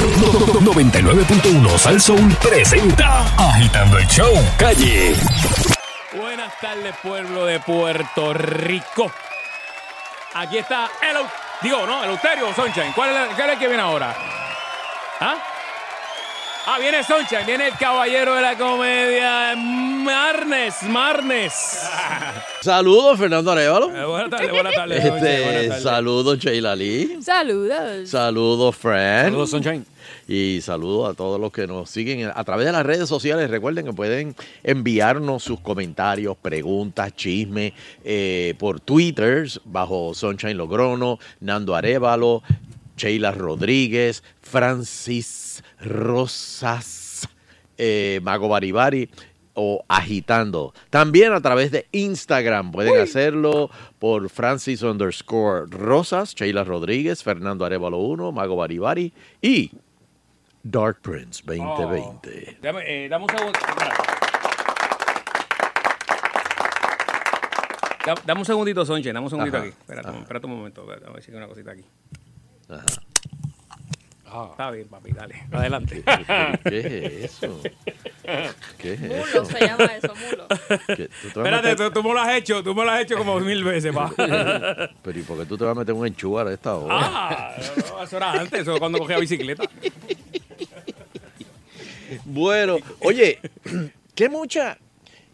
99.1 Sal Soul presenta Agitando el Show Calle. Buenas tardes, pueblo de Puerto Rico. Aquí está el... Digo, no, el Euterio Sunshine. ¿Cuál es, cuál es el que viene ahora? ¿Ah? Ah, viene Sunshine, viene el caballero de la comedia, Marnes, Marnes. Saludos, Fernando Arevalo. Eh, buenas tardes, buenas tardes. Buenas Este, tardes. saludos, Sheila Lee. Saludos. Saludos, Fran. Saludos, Sunshine. Y saludos a todos los que nos siguen a través de las redes sociales. Recuerden que pueden enviarnos sus comentarios, preguntas, chismes eh, por Twitter bajo Sunshine Logrono, Nando Arevalo, Sheila Rodríguez, Francis Rosas, eh, Mago Baribari o agitando. También a través de Instagram pueden hacerlo por Francis underscore Rosas, Sheila Rodríguez, Fernando Arevalo 1, Mago Baribari y Dark Prince 2020. Dame, eh, dame un segundo. Espera. Da- Dame un segundito, Sunshine. Dame un segundito Ajá, aquí. Espérate, espérate un momento. A ver si hay una cosita aquí. Ajá. Ah, está bien, papi, dale. Adelante. ¿Qué es eso? ¿Qué es Mulo eso? se llama eso, mulo. ¿Qué- tú Espérate, meter- tú, tú me lo has hecho, tú me lo has hecho como mil veces, pa. Pero ¿y por qué tú te vas a meter un enchugar a esta hora? Ah, no, eso era antes, eso cuando cogía bicicleta. Bueno, oye, que mucha,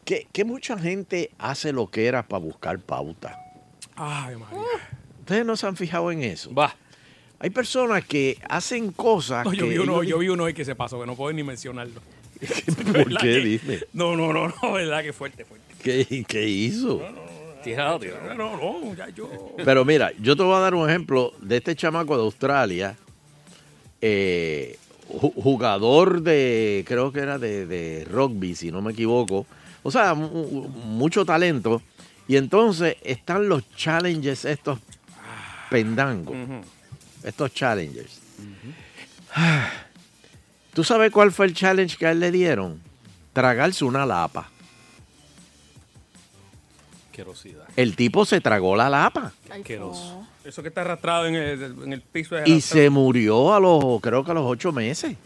que, que mucha gente hace lo que era para buscar pauta. Ay, María. Ustedes no se han fijado en eso. Va. Hay personas que hacen cosas No, yo, que vi uno, ellos- yo vi uno hoy que se pasó, que no puedo ni mencionarlo. ¿Por ¿Verdad qué? que- Dime. No, no, no, no, verdad que fuerte, fuerte. ¿Qué, qué hizo? Tirado, tirado. No, no, muchacho. Pero mira, yo te voy a dar un ejemplo de este chamaco de Australia, eh, ju- jugador de, creo que era de, de rugby, si no me equivoco. O sea, mu- mu- mucho talento. Y entonces están los challenges estos pendangos, Ujú. Estos challengers. ¿Tú sabes cuál fue el challenge que a él le dieron? Tragarse una lapa. Querosidad. El tipo se tragó la lapa. No. Eso que está arrastrado en el, en el piso. es Y arrastrado. se murió a los, creo que a los ocho meses.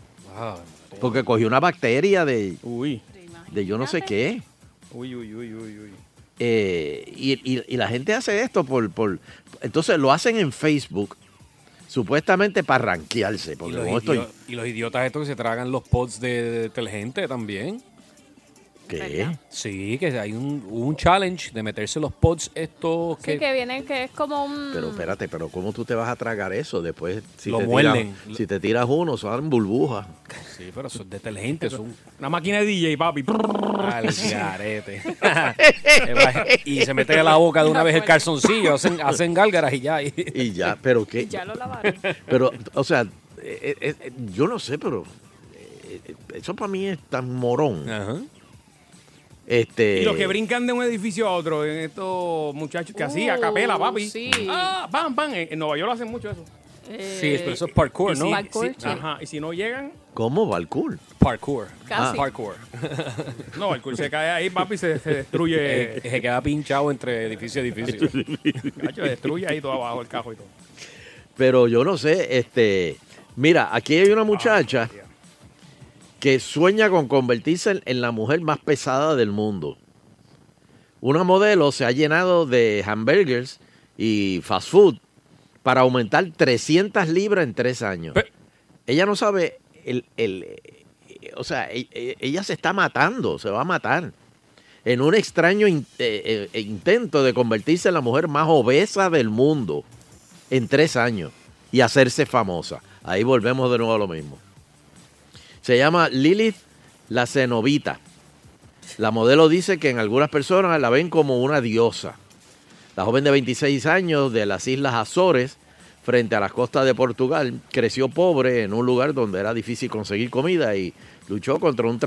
Porque cogió una bacteria de, Uy, de yo no sé qué. uy, uy, uy, uy, uy. Eh, y, y- y la gente hace esto por, por... Entonces lo hacen en Facebook, supuestamente para ranquearse. Y Porque los, estoy... idio- y los idiotas estos que se tragan los pods de, de también. Sí, que hay un, un challenge de meterse los pods estos que, Sí, que es como un... Pero espérate, pero ¿cómo tú te vas a tragar eso? Después, si, Lo te, muerden. tiras, si te tiras uno, son burbujas. Sí, pero eso es detergente, es un Una máquina de DJ, papi. al garete. y se mete a la boca de una vez el calzoncillo, hacen, hacen gálgaras y ya. y- Y ya, pero qué... Ya lo lavaron. Pero, o sea, eh, eh, eh, yo no sé, pero... eh, eso para mí es tan morón. Ajá. Este, Y los que brincan de un edificio a otro, en estos muchachos que así, a capela, papi. sí. Ah, pam, pam. En en Nueva York hacen mucho eso. Eh, Sí, pero eso es parkour, ¿no? si- Parkour, si- sí. Ajá. Y si no llegan, ¿Cómo va el cool? Parkour. Casi. Parkour. no, el curso se cae ahí, papi, se, se Eh, destruye. se queda pinchado entre edificio y edificio. Cacho, destruye ahí todo abajo el cajo y todo. Pero yo no sé, este... Mira, aquí hay una muchacha María. Que sueña con convertirse en, la mujer más pesada del mundo. Una modelo se ha llenado de hamburgers y fast food para aumentar 300 libras en tres años. Ella no sabe, el, el- eh, o sea, e- e- ella se está matando, se va a matar. En un extraño in- eh, eh, intento de convertirse en la mujer más obesa del mundo en tres años y hacerse famosa. Ahí volvemos de nuevo a lo mismo. Se llama Lilith la Cenovita. La modelo dice que en algunas personas la ven como una diosa. La joven de 26 años de las Islas Azores, frente a las costas de Portugal, creció pobre en un lugar donde era difícil conseguir comida y luchó contra un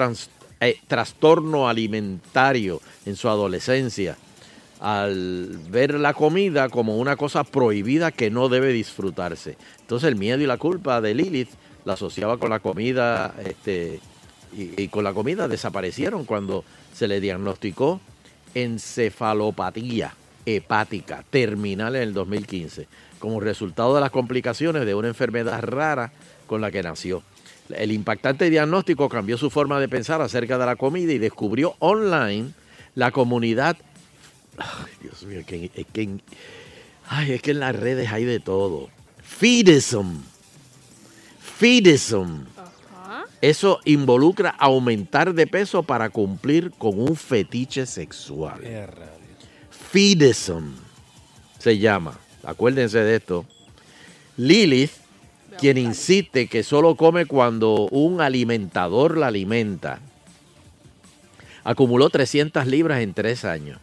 eh, trastorno alimentario en su adolescencia al ver la comida como una cosa prohibida que no debe disfrutarse. Entonces el miedo y la culpa de Lilith la asociaba con la comida, este, y, con la comida desaparecieron cuando se le diagnosticó encefalopatía hepática terminal en el 2015, como resultado de las complicaciones de una enfermedad rara con la que nació. El impactante diagnóstico cambió su forma de pensar acerca de la comida y descubrió online la comunidad. Ay, Dios mío, es que, es que ay, es que en las redes hay de todo. Feedism. Feedism. Ajá. Eso involucra aumentar de peso para cumplir con un fetiche sexual. Feedism se llama. Acuérdense de esto. Lilith, quien insiste que solo come cuando un alimentador la alimenta, acumuló 300 libras en tres años,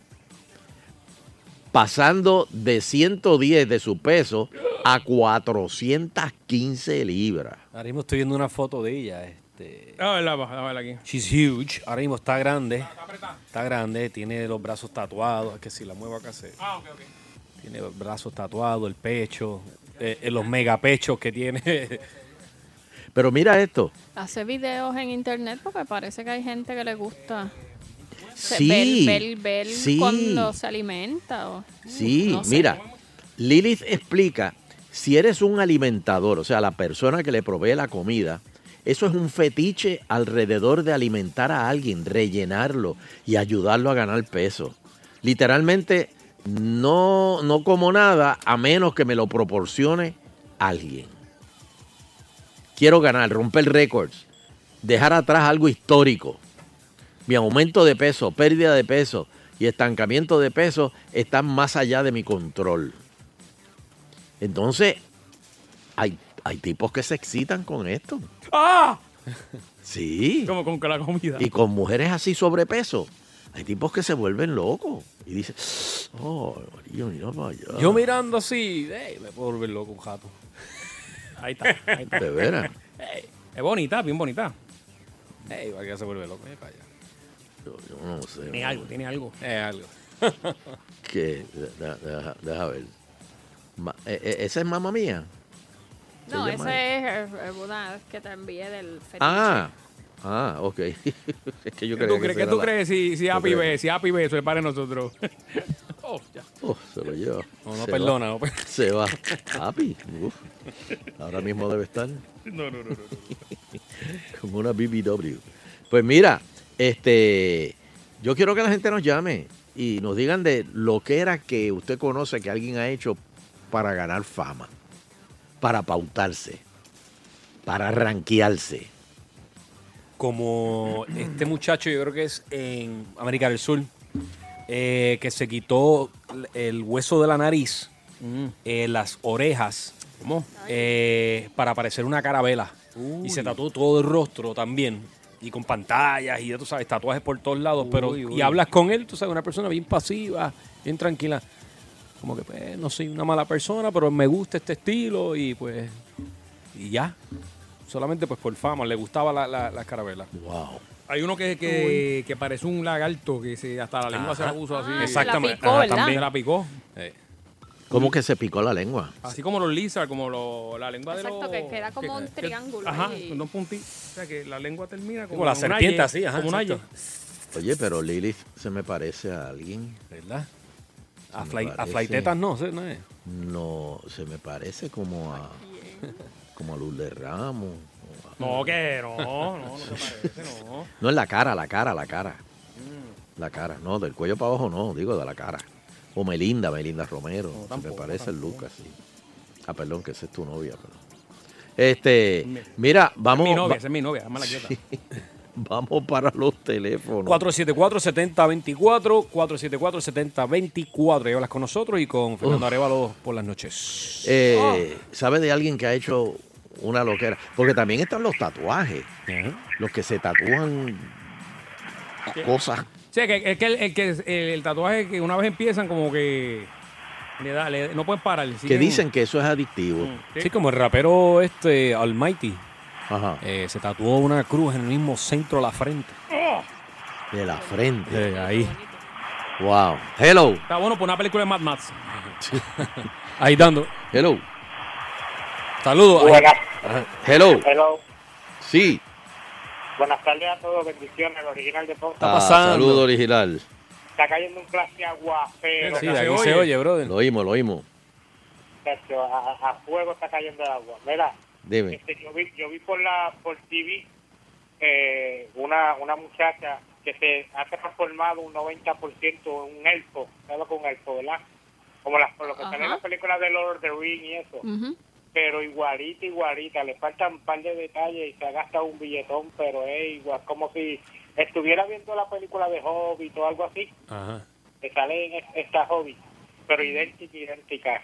pasando de 110 de su peso a 415 libras. Ahora mismo estoy viendo una foto de ella. Este, A verla, va, a verla aquí. she's huge. Ahora mismo está grande. Está grande. Tiene los brazos tatuados. Es que si la muevo acá se. Ah, ok, ok. Tiene los brazos tatuados, el pecho, eh, eh, los megapechos que tiene. Pero mira esto. Hace videos en internet porque parece que hay gente que le gusta se- Sí, ver, ver, ver sí. cuando se alimenta. O, Sí, no sé. mira, Lilith explica, si eres un alimentador, o sea, la persona que le provee la comida, eso es un fetiche alrededor de alimentar a alguien, rellenarlo y ayudarlo a ganar peso. Literalmente, no, no como nada a menos que me lo proporcione alguien. Quiero ganar, romper récords, dejar atrás algo histórico. Mi aumento de peso, pérdida de peso y estancamiento de peso están más allá de mi control. Entonces, hay, hay tipos que se excitan con esto. ¡Ah! Sí. Como con la comida. Y con mujeres así sobrepeso. Hay tipos que se vuelven locos y dicen, oh, María, mira para allá. Yo mirando así, ey, me puedo volver loco un jato. Ahí está, ahí está. De veras. Es bonita, bien bonita. Ey, para que se vuelve loco. para allá. Yo, yo no sé. Tiene algo, tiene algo. Es algo. Que, deja, deja- deja ver. Ma- eh, eh, ¿Esa es mamá mía? No, esa es eh, eh, una que te envié del fetiche. Ah, ah, ok. es que yo ¿Qué tú que crees, qué era tú la- crees si, si creo. ve? Si Happy ve, eso es para nosotros. oh, ya. Oh, se lo lleva. No, no Se perdona. va. No, Se va. Uf. Ahora mismo debe estar No, no, no, no. como una BBW. Pues mira, este, yo quiero que la gente nos llame y nos digan de lo que era que usted conoce que alguien ha hecho para ganar fama, para pautarse, para ranquearse. como este muchacho, yo creo que es en América del Sur, eh, que se quitó el hueso de la nariz, eh, las orejas, ¿Cómo? eh, para parecer una carabela. Y se tatuó todo el rostro también. Y con pantallas y ya tú sabes, tatuajes por todos lados. pero uy. Y hablas con él, tú sabes, una persona bien pasiva, bien tranquila. Como que, pues, no soy una mala persona, pero me gusta este estilo y pues. Y ya. Solamente pues por fama, le gustaba la, la, la carabela. Wow. Hay uno que, que, que parece un lagarto que se, hasta la lengua se la puso así. Ah, se la Exactamente. picó, Ajá, también. Se la picó. Eh, ¿Cómo que se picó la lengua? Así como los lizards, como lo- la lengua de Exacto, los... que queda como un triángulo Ajá, ahí. con dos puntitos. O sea, que la lengua termina como, Como la una serpiente así, ajá, Como una exacto. Oye, pero Lilith se me parece a alguien. ¿Verdad? A, fly, a flaitetas no, ¿sí? no es. No, se me parece como a como a Luz de Ramos. No, que no, no, no te parece, no. No en la cara, la cara, la cara. La cara, no, del cuello para abajo no, digo de la cara. O Melinda, Melinda Romero. se me tampoco, parece el. Lucas, sí. Ah, perdón, que esa es tu novia. Pero... Este, mira, vamos, mi novia, va- esa es mi novia, déjame la quieta. vamos para los teléfonos. 474-7024, 474-7024. Y hablas con nosotros y con Fernando Arevalo por las noches. Eh, ¿Sabe de alguien que ha hecho una loquera? Porque también están los tatuajes. Los que se tatúan cosas. Sí, que, es que el, el que el, el tatuaje que una vez empiezan como que le da, le- no pueden parar. Que siguen- dicen que eso es adictivo. Sí. Sí, como el rapero este, Almighty. Eh, se tatuó una cruz en el mismo centro de la frente. De la frente. Eh, ahí. Wow. Hello. Está bueno por una película de Mad Max. Ahí dando. Hello. Saludos. Buenas. Hello. hello. Sí. Buenas tardes a todos, bendiciones, el original de todo. Ah, pasando? saludo original. Está cayendo un clase aguacero, Sí, Se aquí oye. se oye, brother. Lo oímos, lo oímos. a, a fuego está cayendo el agua. Mira, Dime. Este, yo vi, yo vi por la por TV eh, una una muchacha que se ha transformado un 90% en un elfo, ¿sabes con un elfo, verdad? Como las, por lo que sale en las películas de Lord of the Rings y eso. Pero igualita, igualita, le faltan un par de detalles y se ha gastado un billetón, pero es igual, como si estuviera viendo la película de Hobbit o algo así, Ajá. que sale en es- esta Hobbit, pero idéntica, idéntica.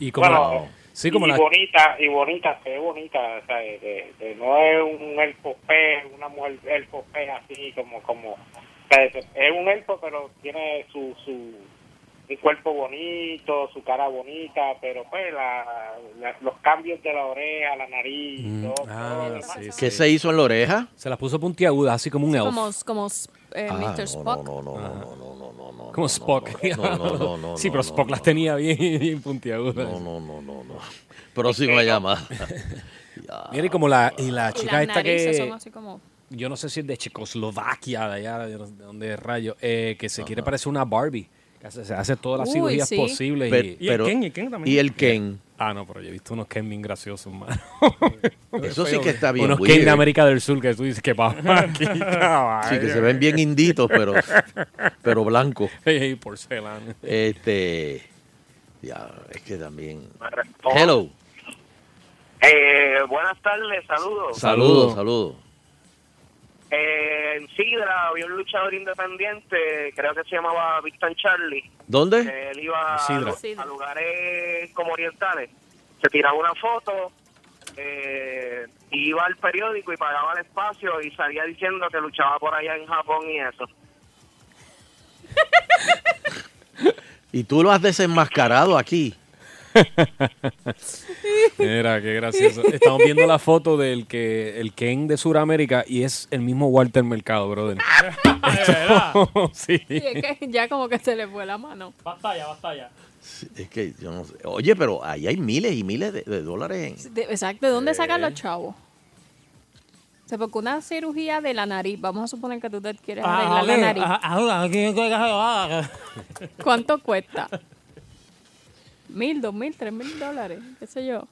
Y como Bueno, sí, como y la, bonita, y bonita, se ve bonita, o sea, de- de- de- no es un elfo pez, una mujer elfo pez así como, como, o sea, es un elfo pero tiene su, su, un cuerpo bonito, su cara bonita, pero pues la, la- los cambios de la oreja, la nariz, Mm, todo, ah, todo sí, ¿Qué se hizo en la oreja? se la puso puntiaguda, así como un Sí, elf. como, como eh, Ah, Mr. no, Spock. No, no, no, no, no, no, no, no. Como no, Spock. No, no, no, no, sí, pero no, Spock no, las tenía bien, bien puntiagudas. No, no, no, no, no. Próxima llamada. Mira, y como la, y la chica esta que... son así como... yo no sé si es de Checoslovaquia, de allá, de donde es rayo, eh, que se quiere parecer una Barbie. Hace, se hace todas las Uy, cirugías sí. posibles. Pero- y, Y pero- el Ken, y el Ken también. Y el Ken. ah, no, pero yo he visto unos Ken bien graciosos, mano. Eso sí que está bien. Unos weird. Ken de América del Sur que tú dices que va aquí, Sí, que se ven bien inditos, pero, pero blancos. Ey, porcelana. Este. Ya, es que también. Hello. Eh, buenas tardes, saludos. Saludos, saludos. Eh, en Sidra había un luchador independiente, creo que se llamaba Victor Charlie. ¿Dónde? Él iba a, lugares como orientales, se tiraba una foto, eh, iba al periódico y pagaba el espacio y salía diciendo que luchaba por allá en Japón y eso. Y tú lo has desenmascarado aquí. Mira, qué gracioso. Estamos viendo la foto del que el Ken de Sudamérica y es el mismo Walter Mercado, brother. Esto- sí. Sí, es que ya como que se le fue la mano. Batalla, batalla. Sí, Es que yo no sé. Oye, pero ahí hay miles y miles de, de dólares. en- De- exacto, ¿de dónde sacan los chavos? O sea, porque una cirugía de la nariz, vamos a suponer que tú te quieres arreglar la nariz. ¿Cuánto cuesta? Mil, dos mil, tres mil dólares, qué sé yo.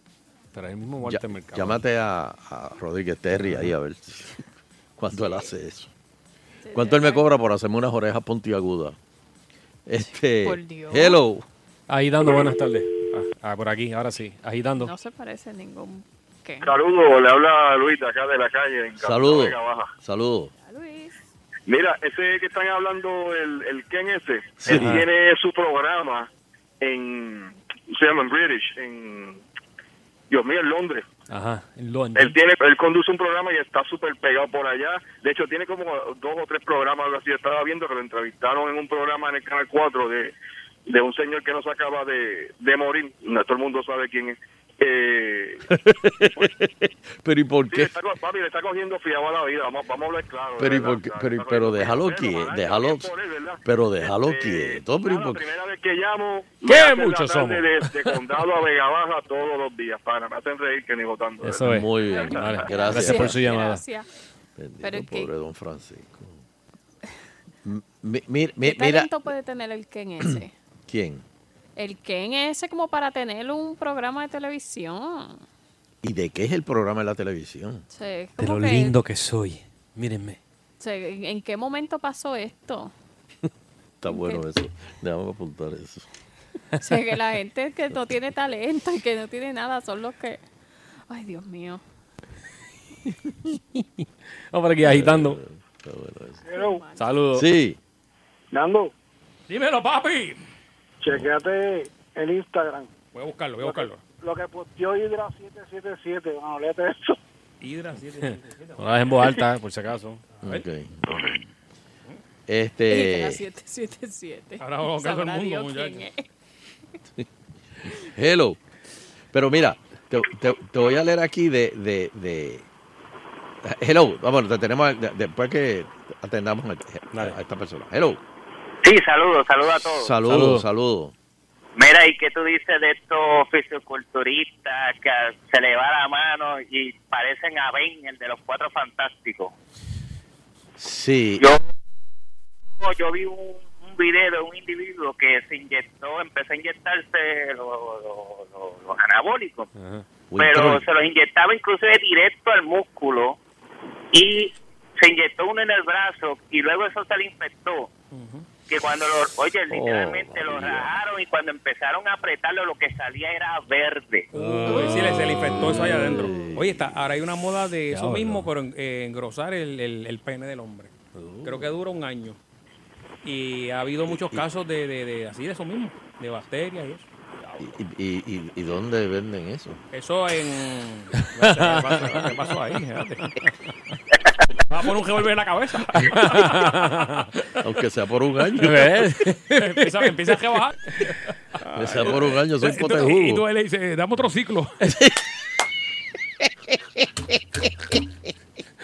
Pero es el mismo Ya- Walter Mercado. llámate a, a Rodríguez Terry ahí a ver si- cuánto él hace eso. ¿Cuánto él me cobra por hacerme unas orejas puntiagudas? Este. Por Dios. Hello. Agitando, buenas tardes. Ah, ah, por aquí, ahora sí, agitando. No se parece a ningún. Saludos, le habla Luis de acá de la calle. En Saludos. Saludos. Luis. Mira, ese que están hablando, el, el Ken ese, Sí. él tiene su programa en, se llama en British, en, Dios mío, en Londres. Ajá, en Londres. Él tiene, él conduce un programa y está súper pegado por allá. De hecho, tiene como dos o tres programas, algo así. Estaba viendo que lo entrevistaron en un programa en el Canal 4 de, de un señor que no se acaba de, de morir. No, todo el mundo sabe quién es. Eh, pero ¿y por sí, qué? está, co- papi, le está cogiendo fiado a la vida. Vamos, vamos a hablar claro. de Pero ¿y verdad. por qué? Está- Pero, déjalo fiado. quieto, pero déjalo quieto. Pero primera vez que llamo, ¿Qué muchos somos? De, de condado a Vega Baja todos los días, para me hacen reír que ni votando. es. Muy bien, Vale, gracias. Gracias por su llamada. Gracias. Bendito, Pero es que- pobre don Francisco. M- mi- mi- mi- ¿Qué mira, talento puede tener el Ken ese? ¿quién? El Ken ese como para tener un programa de televisión. ¿Y de qué es el programa de la televisión? Es De lo que- lindo que soy. Mírenme. ¿en, qué momento pasó esto? Está bueno eso. Déjame apuntar eso. O sea, que la gente que no tiene talento y que no tiene nada son los que... Ay, Dios mío. Vamos por aquí agitando. Está bueno eso. Saludos. Sí, Nando, Dímelo, papi. Chequeate el Instagram. Voy a buscarlo, voy a buscarlo. Lo que posteó Hydra 777, bueno, léete eso. Hidra 777. No la dejen en voz alta, por si acaso. ok. Este, la 777. Ahora vamos a buscar todo el mundo, Dios quién muchacho. es. hello. Pero mira, te, te- te voy a leer aquí de, de, de- Hello, vamos, te tenemos de- después que atendamos a, a esta persona. Hello. Sí, saludos, saludos a todos. Saludos, Saludos. saludos. Mira, ¿y qué tú dices de estos fisiculturistas que se le va la mano y parecen a Ben, el de los cuatro fantásticos? Sí, Yo, yo vi un, un video de un individuo que se inyectó, empezó a inyectarse los, los anabólicos Ajá. pero se los inyectaba inclusive directo al músculo y se inyectó uno en el brazo y luego eso se le infectó. Que cuando lo, oye, literalmente lo rajaron y cuando empezaron a apretarlo lo que salía era verde. Uy, sí, le- se le infectó eso allá adentro. Oye, está, ahora hay una moda de eso mismo, pero eh, engrosar el, el- el pene del hombre. Uh. Creo que dura un año. Y ha habido muchos casos de, de, de- así de eso mismo, de bacterias y eso. ¿Y, y, y, y dónde venden eso? Eso en... ¿Qué pasó, ¿Qué pasó ahí? Espérate. Va a poner un revólver en la cabeza. Aunque sea por un año. ¿Ves? empieza, empieza a rebajar. Aunque sea por un año, soy Y tú- pote Y tú le dices, dame otro ciclo.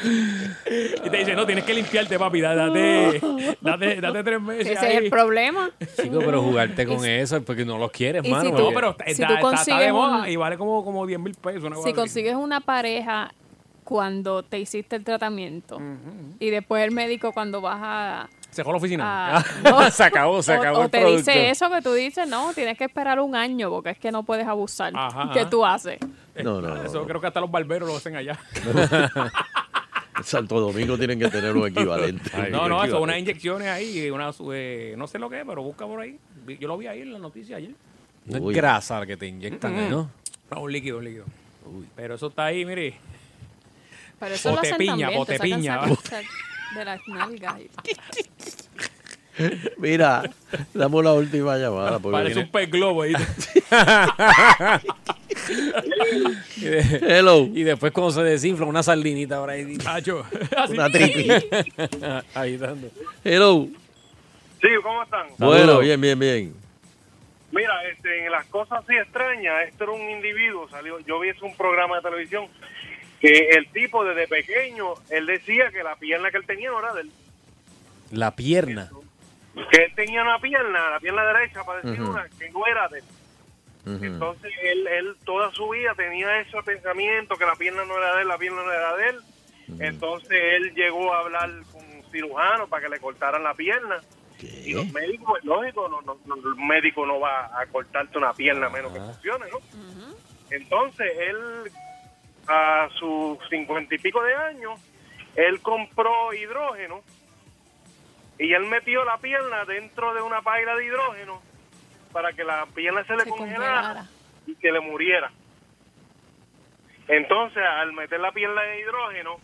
y te dice, no, tienes que limpiarte, papi. da- Date, date, date tres meses. Ese es el problema. Chico, pero jugarte con eso es porque no los quieres, mano. si No, tú- pero está, Si está- tú está- está de consigues moda un- y vale como, como 10 mil pesos. una Si así. consigues una pareja cuando te hiciste el tratamiento y después el médico cuando vas a... Se dejó la oficina. a- no, se acabó, se o- acabó o, el te producto. dice eso que tú dices, no, tienes que esperar un año porque es que no puedes abusar. Ajá, ¿Qué ajá. tú haces? No, no, no. Eso creo que hasta los barberos lo hacen allá. En Santo Domingo tienen que tener un equivalente. no, no, eso, equivalente. unas inyecciones ahí, una, eh, no sé lo que es, pero busca por ahí. Yo lo vi ahí en la noticia ayer. No Uy. es grasa la que te inyectan, ¿eh? ¿no? No, un líquido, un líquido. Pero eso está ahí, mire. Pero eso lo hacen Botepiña, también, te sacan botepiña, sac- va. sac- de las nalgas. y- Mira, dame la última llamada. porque Parece viene- un pez globo ahí. Y, de- Hello. y después cuando se desinfla una sardinita por ahí. Así. Una tripi. ahí dando. Hello. Sí, ¿cómo están? Bueno, bien, bien, bien. Mira, este, en las cosas así extrañas, esto era un individuo, salió, yo vi eso en un programa de televisión, que el tipo desde pequeño, él decía que la pierna que él tenía no era de él, La pierna. que él tenía una pierna, la pierna derecha, para decir una, que no era de él. Entonces él, él toda su vida tenía ese pensamiento que la pierna no era de él, la pierna no era de él. Entonces él llegó a hablar con un cirujano para que le cortaran la pierna. Y los ¿Qué? médicos, es lógico, no, no, no, el médico no va a cortarte una pierna a menos que funcione, ¿no? Entonces él, a sus cincuenta y pico de años, él compró hidrógeno y él metió la pierna dentro de una paila de hidrógeno para que la pierna se le Se congelara congelara. y que le muriera. Entonces, al meter la pierna de hidrógeno,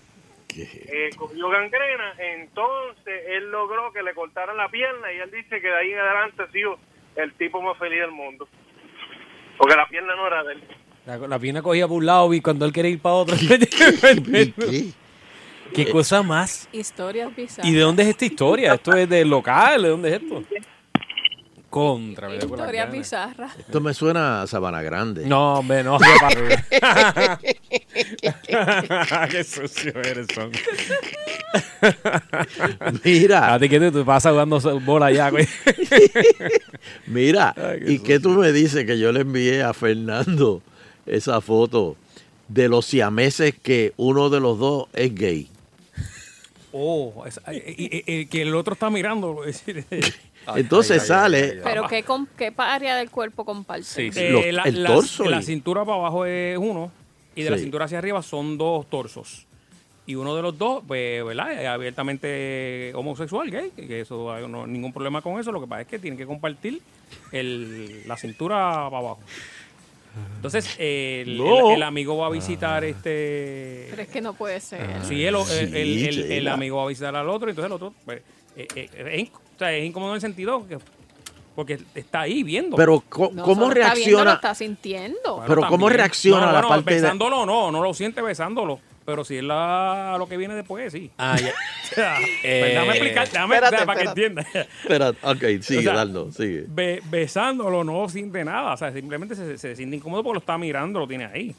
eh, cogió gangrena, entonces él logró que le cortaran la pierna y él dice que de ahí en adelante ha sido el tipo más feliz del mundo. Porque la pierna no era de él. La, la pierna cogía por un lado y cuando él quería ir para otro. ¿Qué? ¿Qué cosa más? Historias bizarras. ¿Y de dónde es esta historia? ¿Esto es del local? ¿De dónde es esto? Contra, me ganas. bizarras. Esto me suena a Sabana Grande. No, hombre, no. qué sucio eres, son. Mira, A ti que te, pasas jugando bola ya, güey. mira. Ay, qué ¿Y qué tú me dices que yo le envié a Fernando esa foto de los siameses que uno de los dos es gay? Oh, eh, eh, eh, que el otro está mirando. es eh, Entonces sale, Pero ¿qué, qué área del cuerpo comparte? Sí, sí. eh, Los- la, el torso la y- cintura para abajo es uno y de la cintura hacia arriba son dos torsos. Y uno de los dos, pues, ¿verdad? Es abiertamente homosexual, gay, que eso hay no- ningún problema con eso. Lo que pasa es que tienen que compartir el, la cintura para abajo. Entonces, el, No. el- el amigo va a visitar este. Pero es que no puede ser. Sí, el, el- Sí, el- el- amigo va a visitar al otro, entonces el otro, pues, eh, eh, es, inc- o sea, es incómodo en el sentido que, porque está ahí viendo. pero No, ¿cómo solo está viendo, lo reacciona? está sintiendo. Bueno, pero ¿cómo reacciona la no, no, parte de- besándolo, no, no lo siente besándolo. Pero si es la, lo que viene después, sí. Ah, ya. Pues déjame explicar, déjame espérate, para que espérate. entienda. Espera, ok, sigue, O sea, Dardo, sigue. Be- besándolo no siente nada, o sea, simplemente se, se siente incómodo porque lo está mirando, lo tiene ahí.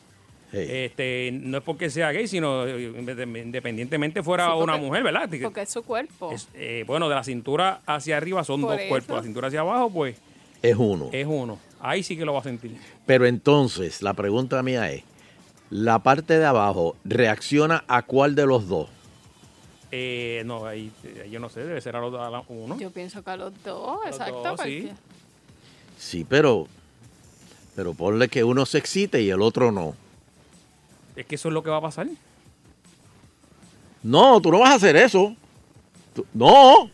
Hey. Este, no es porque sea gay, sino eh, independientemente fuera Sí, una mujer, ¿verdad? Porque es su cuerpo. Es, eh, bueno, de la cintura hacia arriba son Por dos eso. cuerpos. La cintura hacia abajo, pues, Es uno. es uno. Ahí sí que lo va a sentir. Pero entonces, la pregunta mía es, ¿la parte de abajo reacciona a cuál de los dos? Eh, no, ahí eh, yo no sé, debe ser a los a la- uno. Yo pienso que a los dos, Los exacto. dos, sí. Sí, pero, pero ponle que uno se excite y el otro no. Es que eso es lo que va a pasar. No, tú no vas a hacer eso. Tú- no.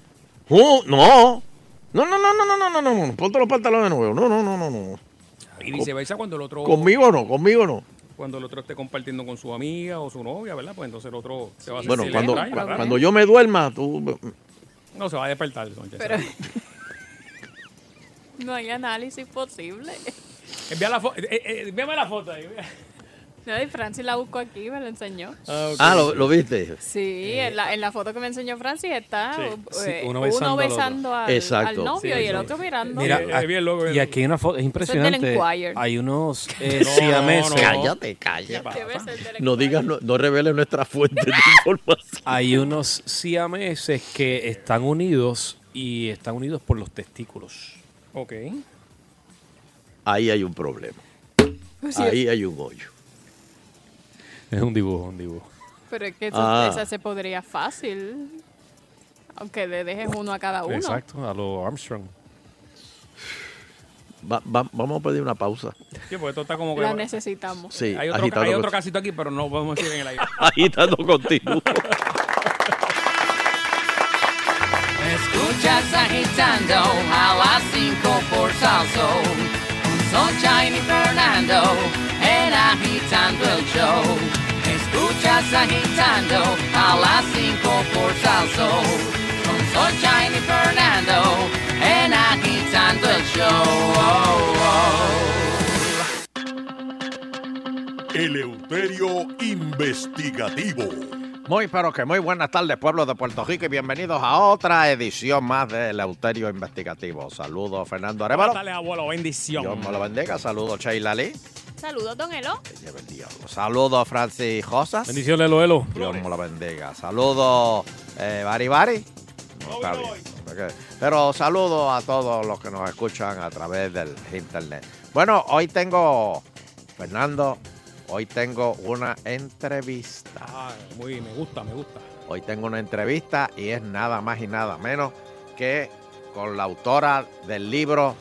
Uh, no. No, no, no, no, no, no, no, no, no. Ponte los pantalones nuevos. No, no, no, no, no. Y viceversa cuando el otro Conmigo no, conmigo no. Cuando el otro esté compartiendo con su amiga o su novia, ¿verdad? Pues entonces el otro se va a hacer Bueno, cuando, cuando yo me duerma, tú... No, se va a despertar, Soncha. Pero no hay análisis posible. Envía la foto. Eh, eh, envíame la foto ahí. No, y Francis la buscó aquí, me lo enseñó. Ah, ¿lo, lo viste? Sí, en, la, en la foto que me enseñó Francis está Sí, eh, sí, uno uno besando, besando al otro. al, Exacto. al novio Sí, y el otro mirando. Mira, Eh, eh, bien loco, bien y aquí hay una foto, es impresionante. Hay unos eh, No, siameses. no. Cállate, cállate. ¿Qué ves el del No digas, no, no reveles nuestra fuente de información. Hay unos siameses que están unidos y están unidos por los testículos. Ok. Ahí hay un problema. Ahí hay un hoyo. Es un dibujo, un dibujo. Pero es que eso, Ah. esa se podría fácil. Aunque le dejes uno a cada uno. Exacto, a lo Armstrong. Va- va- vamos a pedir una pausa. Sí, porque esto está como que. La necesitamos. Sí, Hay otro, agitando hay con- otro casito aquí, pero no podemos decir en el aire. Agitando continuo. Escuchas agitando a las 5 por salso. Con Sunshine y Fernando en agitando el show. Agitando a las 5 por salso. Con Sunshine y Fernando en agitando el show. Eleuterio Investigativo. Muy, pero que muy buenas tardes, pueblo de Puerto Rico, y bienvenidos a otra edición más de Eleuterio Investigativo. Saludos, Fernando Arevalo. Dale, abuelo, bendición. Dios me lo bendiga. Saludos, Sheila Lee. Saludos, don Elo. Que lleve el diablo. Saludos, Francis Josas. Bendiciones, Elo, Elo. Dios me lo bendiga. Saludos, eh, Bari Bari. No, está bien. Ok. Pero saludos a todos los que nos escuchan a través del internet. Bueno, hoy tengo, Fernando, hoy tengo una entrevista. Ah, muy bien, me gusta, me gusta. Hoy tengo una entrevista y es nada más y nada menos que con la autora del libro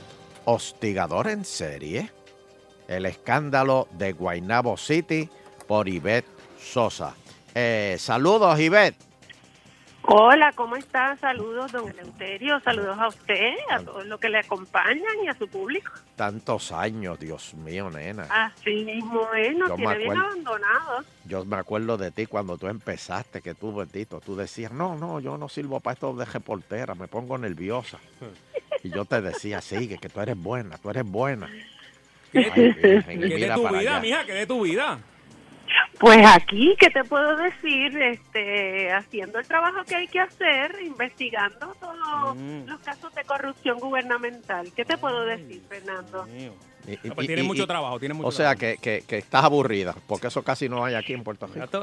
Hostigador en serie, el escándalo de Guaynabo City por Ivette Sosa. Eh, saludos, Ivette. Hola, ¿cómo está? Saludos, don Eleuterio. Saludos a usted, a todos los que le acompañan y a su público. Tantos años, Dios mío, nena. Así mismo es, nos Yo me tiene bien acuerdo. abandonados. Yo me acuerdo de ti cuando tú empezaste, que tú, bendito, tú decías, no, no, yo no sirvo para esto de reportera, me pongo nerviosa. Y yo te decía, sigue, que tú eres buena, tú eres buena. Que de tu vida, allá. mija, que de tu vida. Pues aquí, ¿qué te puedo decir? Este, haciendo el trabajo que hay que hacer, investigando todos Mm. los casos de corrupción gubernamental. ¿Qué te puedo decir, Fernando? Y- Ah, y- pues tiene y- mucho y- trabajo, tiene mucho O sea, trabajo. que, que, que estás aburrida, porque eso casi no hay aquí en Puerto Rico. Esto-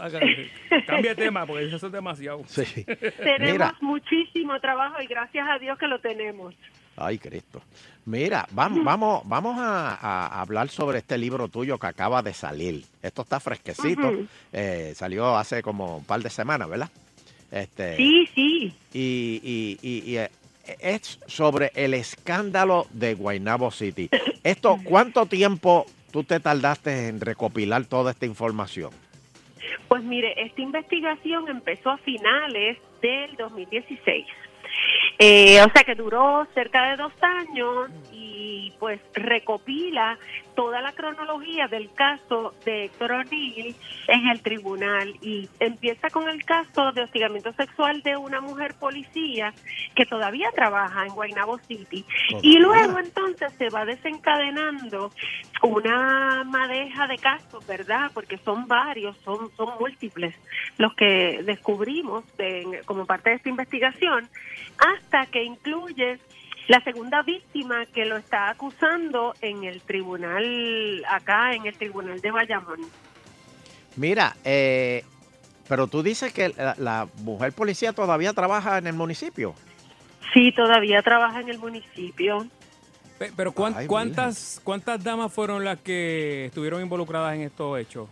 Cambia de tema, porque eso es demasiado. Sí. Tenemos Mira, muchísimo trabajo y gracias a Dios que lo tenemos. Ay Cristo. Mira, vamos, vamos, vamos a, a hablar sobre este libro tuyo que acaba de salir. Esto está fresquecito. Eh, salió hace como un par de semanas, ¿verdad? Este, Sí, sí. y, y- y- y, eh, es sobre el escándalo de Guaynabo City. Esto, ¿cuánto tiempo tú te tardaste en recopilar toda esta información? Pues mire, esta investigación empezó a finales del 2016. Eh, o sea que duró cerca de dos años y pues recopila toda la cronología del caso de Héctor O'Neill en el tribunal y empieza con el caso de hostigamiento sexual de una mujer policía que todavía trabaja en Guaynabo City y luego entonces se va desencadenando una madeja de casos, ¿verdad? Porque son varios, son, son múltiples los que descubrimos de- como parte de esta investigación, hasta que incluye la segunda víctima que lo está acusando en el tribunal, acá en el tribunal de Bayamón. Mira, eh, pero tú dices que la, la mujer policía todavía trabaja en el municipio. Sí, todavía trabaja en el municipio. Pe- Pero ¿cuán- Ay, ¿cuántas, ¿cuántas damas fueron las que estuvieron involucradas en estos hechos?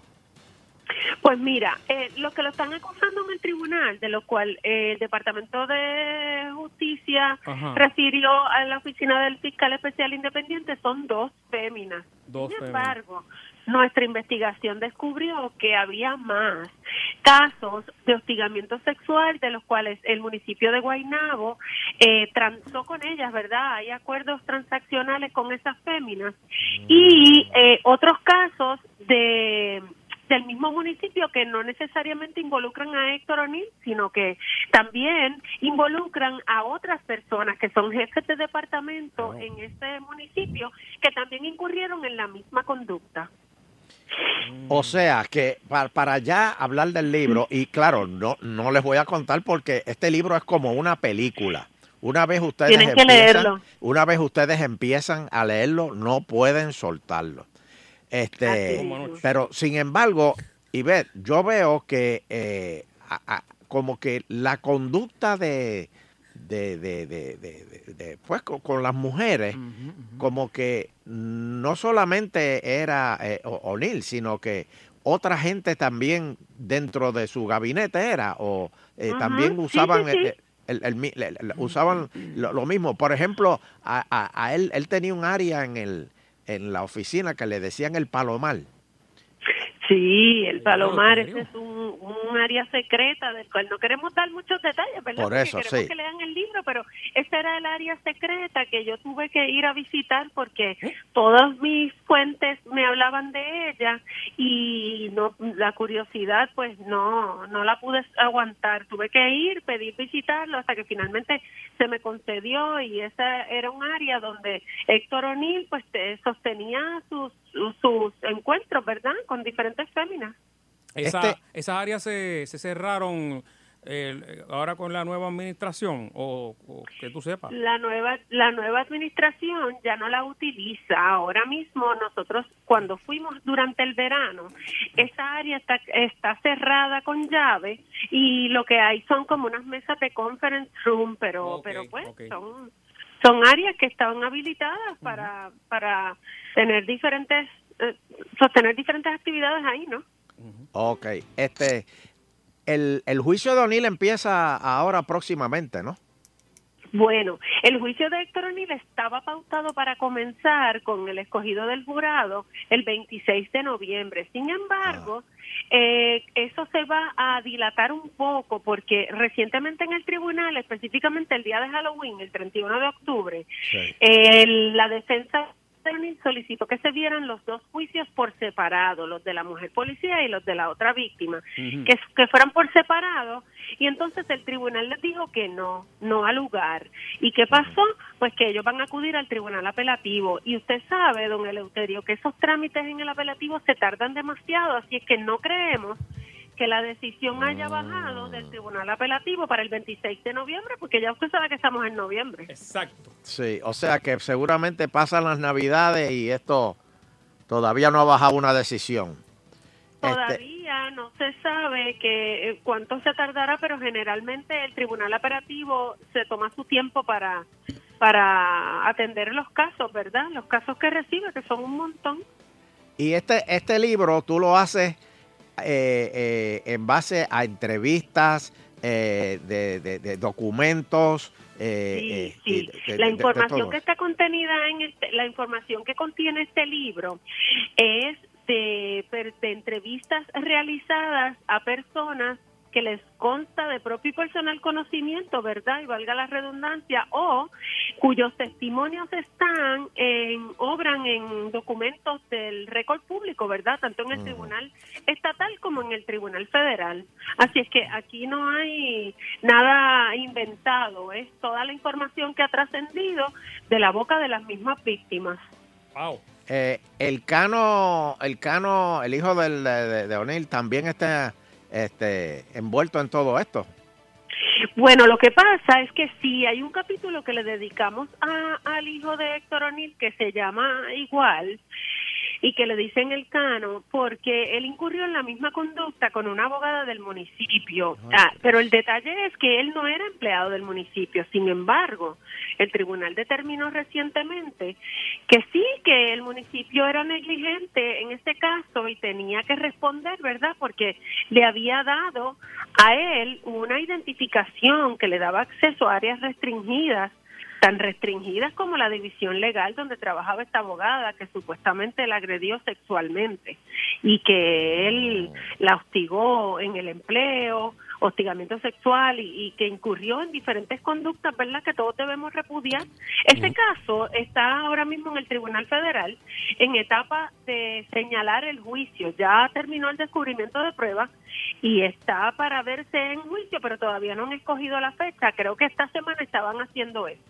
Pues mira, eh, los que lo están acusando en el tribunal, de lo cual eh, el Departamento de Justicia Ajá. refirió a la oficina del fiscal especial independiente, son dos féminas. Dos Sin féminas. embargo, nuestra investigación descubrió que había más casos de hostigamiento sexual de los cuales el municipio de Guaynabo eh, transó con ellas, ¿verdad? Hay acuerdos transaccionales con esas féminas y eh, otros casos de del mismo municipio que no necesariamente involucran a Héctor O'Neill, sino que también involucran a otras personas que son jefes de departamento en ese municipio que también incurrieron en la misma conducta. O sea que pa- para, ya hablar del libro, y claro, no, no les voy a contar porque este libro es como una película. Una vez ustedes Tienen que empiezan, leerlo. una vez ustedes empiezan a leerlo, no pueden soltarlo. Este, mismo. pero sin embargo, Ivette, yo veo que eh, a- a- como que la conducta de, de, de, de- de- de- de- pues con, con las mujeres, como que no solamente era eh, O'Neill, sino que otra gente también dentro de su gabinete era, o eh, Ujú, también sí, usaban sí, sí. el- el- el mi- el- usaban lo, lo mismo. Por ejemplo, a, a- a él, él tenía un área en el en la oficina que le decían el palomar. Sí, el Palomar, ese es un, un área secreta del cual no queremos dar muchos detalles, ¿verdad? Por Porque eso, queremos sí. que lean el libro, pero ese era el área secreta que yo tuve que ir a visitar porque todas mis fuentes me hablaban de ella y no la curiosidad pues no no la pude aguantar. Tuve que ir, pedir visitarlo hasta que finalmente se me concedió y esa era un área donde Héctor O'Neill pues te- sostenía sus sus encuentros, ¿verdad? Con diferentes féminas. Esa- Este- Esas áreas se, se cerraron eh, ahora con la nueva administración, o, o que tú sepas. La nueva la nueva administración ya no la utiliza. Ahora mismo nosotros cuando fuimos durante el verano, esa área está está cerrada con llave y lo que hay son como unas mesas de conference room, pero pero pues son son áreas que estaban habilitadas para para tener diferentes eh, sostener diferentes actividades ahí, ¿no? Ok, este, el, el juicio de O'Neill empieza ahora próximamente, ¿no? Bueno, el juicio de Héctor O'Neill estaba pautado para comenzar con el escogido del jurado el 26 de noviembre. Sin embargo, eh, eso se va a dilatar un poco porque recientemente en el tribunal, específicamente el día de Halloween, el 31 de octubre, el- la defensa solicitó que se vieran los dos juicios por separado, los de la mujer policía y los de la otra víctima, que, que fueran por separado, y entonces el tribunal les dijo que no, no al lugar. ¿Y qué pasó? Pues que ellos van a acudir al tribunal apelativo, y usted sabe, don Eleuterio, que esos trámites en el apelativo se tardan demasiado, así es que no creemos que la decisión haya bajado del tribunal apelativo para el 26 de noviembre, porque ya usted sabe que estamos en noviembre. Exacto. Sí, o sea que seguramente pasan las navidades y esto todavía no ha bajado una decisión. Este, Todavía no se sabe que eh, cuánto se tardará, pero generalmente el tribunal operativo se toma su tiempo para para atender los casos, ¿verdad? Los casos que recibe, que son un montón. y este, este libro tú lo haces eh, eh, en base a entrevistas, eh, de, de- de documentos. eh, Sí, sí. de- la información que está contenida en este, la información que contiene este libro es de, de entrevistas realizadas a personas que les consta de propio y personal conocimiento, ¿verdad? Y valga la redundancia, o cuyos testimonios están en, obran en documentos del récord público, ¿verdad? Tanto en el tribunal estatal como en el tribunal federal. Así es que aquí no hay nada inventado, es toda la información que ha trascendido de la boca de las mismas víctimas. Wow. Eh, el Cano, el Cano, el hijo del, de, de- de O'Neill, también está este, envuelto en todo esto. Bueno, lo que pasa es que sí, hay un capítulo que le dedicamos a- al hijo de Héctor O'Neill que se llama igual. y que le dicen el cano porque él incurrió en la misma conducta con una abogada del municipio. Ah, pero el detalle es que él no era empleado del municipio. Sin embargo, el tribunal determinó recientemente que sí, que el municipio era negligente en este caso y tenía que responder, ¿verdad? Porque le había dado a él una identificación que le daba acceso a áreas restringidas tan restringidas como la división legal donde trabajaba esta abogada que supuestamente la agredió sexualmente y que él la hostigó en el empleo, hostigamiento sexual y, y que incurrió en diferentes conductas, ¿verdad? Que todos debemos repudiar. Este caso está ahora mismo en el Tribunal Federal en etapa de señalar el juicio. Ya terminó el descubrimiento de pruebas y está para verse en juicio, pero todavía no han escogido la fecha. Creo que esta semana estaban haciendo eso.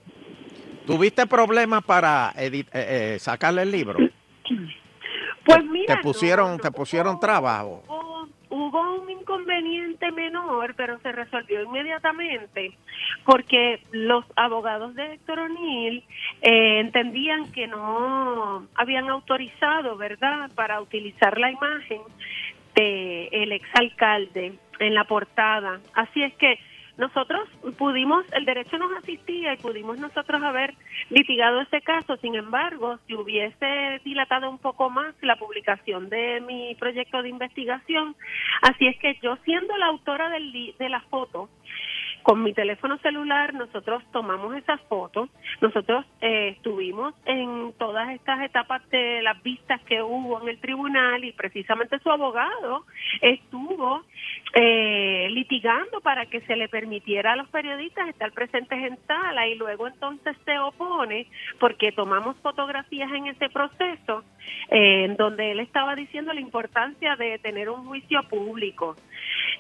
¿Tuviste problemas para eh, eh, sacarle el libro? Pues mira, ¿Te pusieron, te pusieron trabajo? hubo, hubo un inconveniente menor, pero se resolvió inmediatamente porque los abogados de Héctor O'Neill eh, entendían que no habían autorizado, ¿verdad?, para utilizar la imagen de el exalcalde en la portada. Así es que nosotros pudimos, el derecho nos asistía y pudimos nosotros haber litigado ese caso. Sin embargo, si hubiese dilatado un poco más la publicación de mi proyecto de investigación, así es que yo siendo la autora del de la foto, con mi teléfono celular nosotros tomamos esas fotos, nosotros eh, estuvimos en todas estas etapas de las vistas que hubo en el tribunal y precisamente su abogado estuvo eh, litigando para que se le permitiera a los periodistas estar presentes en sala y luego entonces se opone porque tomamos fotografías en ese proceso eh, en donde él estaba diciendo la importancia de tener un juicio público.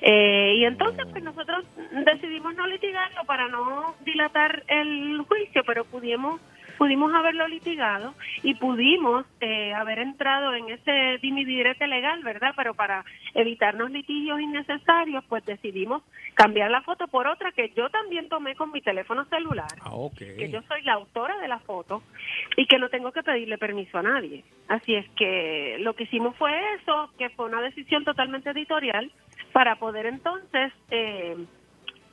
Eh, y entonces pues nosotros decidimos no litigarlo para no dilatar el juicio, pero pudimos pudimos haberlo litigado y pudimos eh, haber entrado en ese dimidirete legal, ¿verdad? Pero para evitarnos litigios innecesarios, pues decidimos cambiar la foto por otra que yo también tomé con mi teléfono celular Ah, ok. que yo soy la autora de la foto y que no tengo que pedirle permiso a nadie. Así es que lo que hicimos fue eso, que fue una decisión totalmente editorial para poder entonces eh,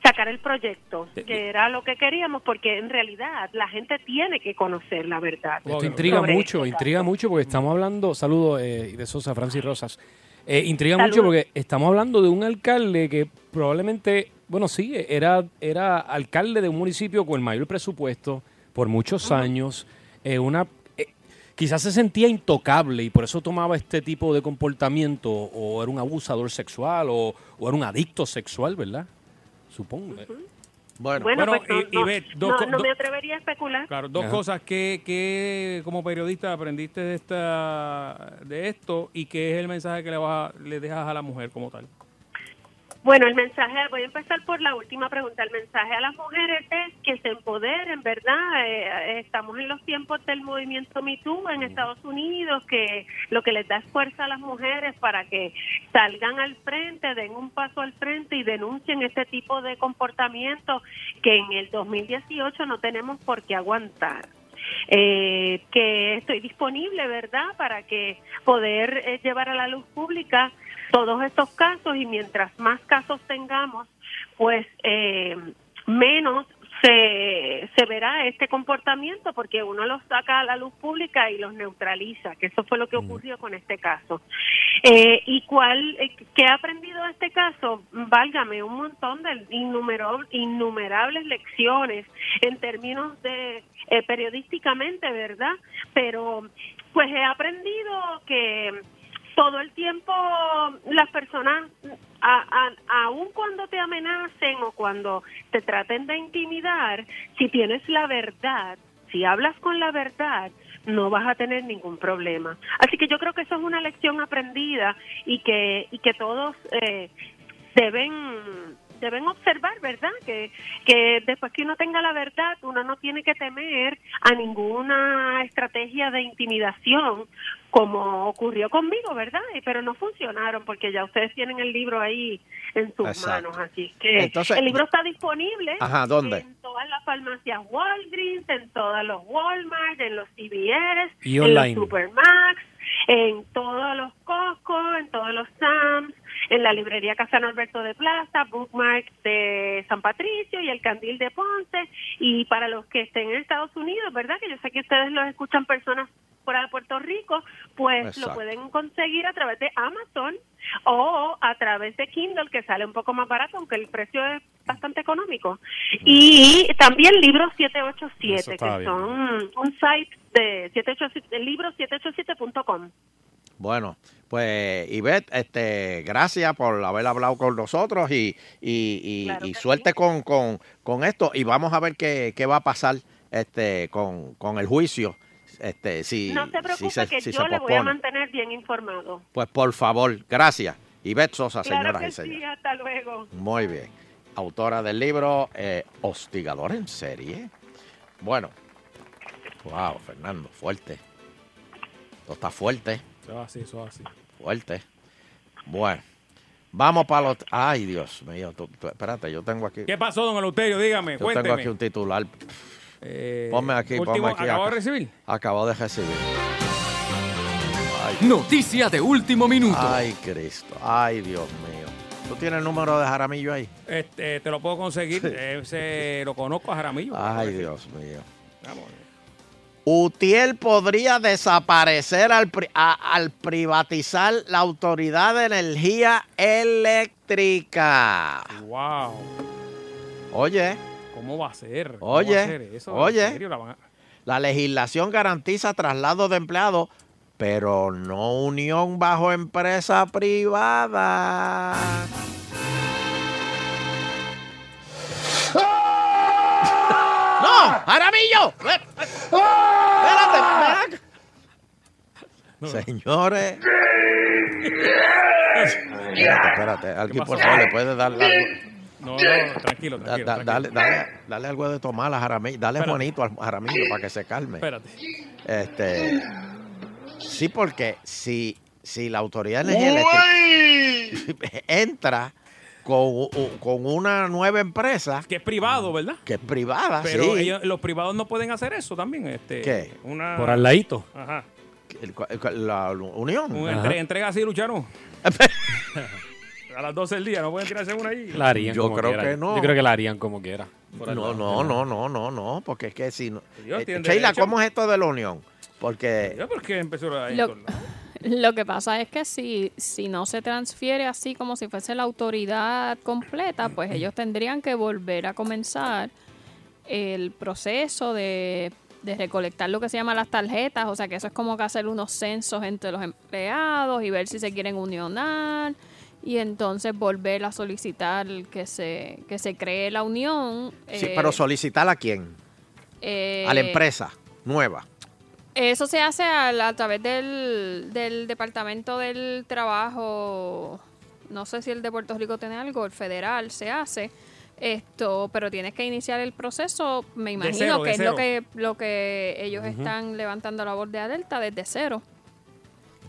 sacar el proyecto, que era lo que queríamos, porque en realidad la gente tiene que conocer la verdad. Esto intriga mucho, intriga mucho porque estamos hablando, saludos eh, de Sosa, Francis Rosas, Eh, intriga mucho porque estamos hablando de un alcalde que probablemente, bueno, sí, era, era alcalde de un municipio con el mayor presupuesto por muchos años, eh, una... eh, Quizás se sentía intocable y por eso tomaba este tipo de comportamiento, o era un abusador sexual, o, o era un adicto sexual, ¿verdad? Supongo. Bueno, Bueno, Bueno, pues no, y- y no- ve, dos no- no me atrevería a especular. Claro, dos Ajá. cosas que, que como periodista aprendiste de esta de esto y qué es el mensaje que le vas a- le dejas a la mujer como tal. Bueno, el mensaje, voy a empezar por la última pregunta. El mensaje a las mujeres es que se empoderen, ¿verdad? Eh, estamos en los tiempos del movimiento Me Too en Estados Unidos, que lo que les da es fuerza a las mujeres para que salgan al frente, den un paso al frente y denuncien este tipo de comportamiento que en el 2018 no tenemos por qué aguantar. Eh, que estoy disponible, ¿verdad?, para que poder eh, llevar a la luz pública todos estos casos y mientras más casos tengamos, pues eh, menos se, se verá este comportamiento porque uno los saca a la luz pública y los neutraliza, que eso fue lo que ocurrió con este caso. Eh, ¿Y cuál, eh, qué ha aprendido este caso? Válgame, un montón de innumerables lecciones en términos de eh, periodísticamente, ¿verdad? Pero pues he aprendido que todo el tiempo las personas, a, aun cuando te amenacen o cuando te traten de intimidar, si tienes la verdad, si hablas con la verdad, no vas a tener ningún problema. Así que yo creo que eso es una lección aprendida y que, y que todos eh, deben deben observar, ¿verdad? Que, que después que uno tenga la verdad, uno no tiene que temer a ninguna estrategia de intimidación como ocurrió conmigo, ¿verdad? Y- Pero no funcionaron porque ya ustedes tienen el libro ahí en sus Exacto. manos, así que Entonces- el libro está disponible Ajá, ¿dónde? en todas las farmacias Walgreens, en todos los Walmart, en los CVS, Y en los Supermax, en todos los Costco, en todos los Sams, en la librería Casa Norberto de Plaza, Bookmark de San Patricio y el Candil de Ponce. Y para los que estén en Estados Unidos, ¿verdad? Que yo sé que ustedes los escuchan personas fuera de Puerto Rico, pues Exacto. lo pueden conseguir a través de Amazon o a través de Kindle, que sale un poco más barato, aunque el precio es bastante económico. Y también Libros Eso 787, estaba que bien. son un site de 787, libros787.com. Bueno, pues Ivette, este, gracias por haber hablado con nosotros y, y, y- Claro y que suerte sí. con, con, con esto y vamos a ver qué, qué va a pasar este, con, con el juicio. Este, si, no se si preocupe se, que si yo se le voy a mantener bien informado. Pues por favor, gracias. Ivette Sosa, Claro señoras que y señores. sí, hasta luego. Muy bien. Autora del libro eh, Hostigador en serie. Bueno. Wow, Fernando, fuerte. Esto está fuerte, Eso es así, eso es así. fuerte. Bueno. Vamos para los... Ay, Dios mío. tú- tú- espérate, yo tengo aquí... ¿Qué pasó, don Eleuterio? Dígame, Yo tengo aquí un titular. Eh, Ponme aquí, último, ponme aquí. ¿Acabo de recibir? Acabo de recibir. Noticia de último minuto. Ay, Cristo. Ay, Dios mío. ¿Tú tienes el número de Jaramillo ahí? Este, te lo puedo conseguir. Ese lo conozco a Jaramillo. Ay, Dios mío. Vamos. Utiel podría desaparecer al, pri- a- al privatizar la Autoridad de Energía Eléctrica. Wow. Oye, ¿Cómo va a ser? ¿Cómo Oye, va a ser eso? ¿En oye. serio? La van a- la legislación garantiza traslado de empleados, pero no unión bajo empresa privada. ¡No! ¡Jaramillo! ¡Espérate! ven acá. Señores. Espérate, espérate. Alguien, por favor, le puede dar algo. No, no, tranquilo, tranquilo. da- tranquilo. dale, dale, dale algo de tomar a Jaramillo. Dale Espérate. Juanito al Jaramillo para que se calme. Espérate. Este, sí, porque si, si la autoridad de energía eléctrica entra con, con una nueva empresa Que es privado, ¿verdad? que es privada, Pero sí. ellos- los privados no pueden hacer eso también. Este, ¿Qué? Una, Por al ladito. Ajá. El- la unión. Ajá. entre- entrega así, lucharon. a las 12 del día, no pueden tirarse una ahí. La harían Yo como creo quiera. que no. Yo creo que la harían como quiera. No, no, no, no, no, no, porque es que si no. Eh, Sheila. ¿cómo es esto de la unión? Porque Ya, ¿Por qué empezó ahí? Lo, la- lo que pasa es que si, si no se transfiere así como si fuese la autoridad completa, pues ellos tendrían que volver a comenzar el proceso de, de recolectar lo que se llama las tarjetas, o sea que eso es como que hacer unos censos entre los empleados y ver si se quieren unionar y entonces volver a solicitar que se, que se cree la unión. sí, eh, pero solicitar a quién? eh, A la empresa nueva. eso se hace al- a, través del, del Departamento del Trabajo. No sé si el de Puerto Rico tiene algo, el federal se hace. Esto, pero tienes que iniciar el proceso, me imagino cero, que es lo que lo que ellos están levantando la voz de alerta desde cero,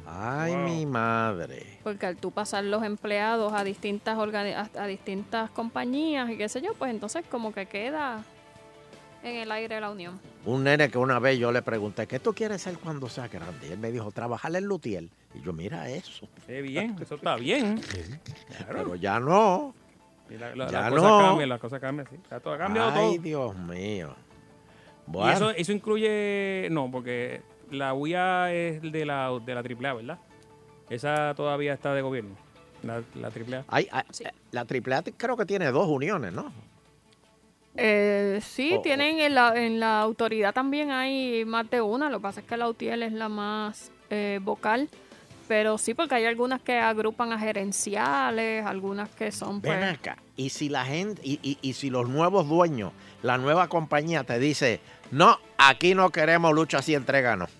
Ay, Wow. mi madre. porque al tú pasar los empleados a distintas a, a distintas compañías y qué sé yo, pues entonces como que queda en el aire la unión. Un nene que una vez yo le pregunté, ¿qué tú quieres ser cuando seas grande? Y él me dijo, trabajar en Lutiel. Y yo, mira eso. Qué bien, eso está bien. Pero ya no. Y la- la- Ya las cosas no. cambian, las cosas cambian, sí. Está todo, ha cambiado Ay, todo. Dios mío. Y Bueno, eso, eso incluye, no, porque la UIA es de la, de la AAA, ¿verdad? Esa todavía está de gobierno, la, la AAA. hay- hay- Sí. la AAA creo que tiene dos uniones, ¿no? Eh, sí, tienen en la, en la autoridad también hay más de una. Lo que pasa es que la UTIEL es la más eh, vocal. Pero sí, porque hay algunas que agrupan a gerenciales, algunas que son Ven pues... acá. Y si la gente, y, y- y si los nuevos dueños, la nueva compañía te dice, no, aquí no queremos lucha así entréganos.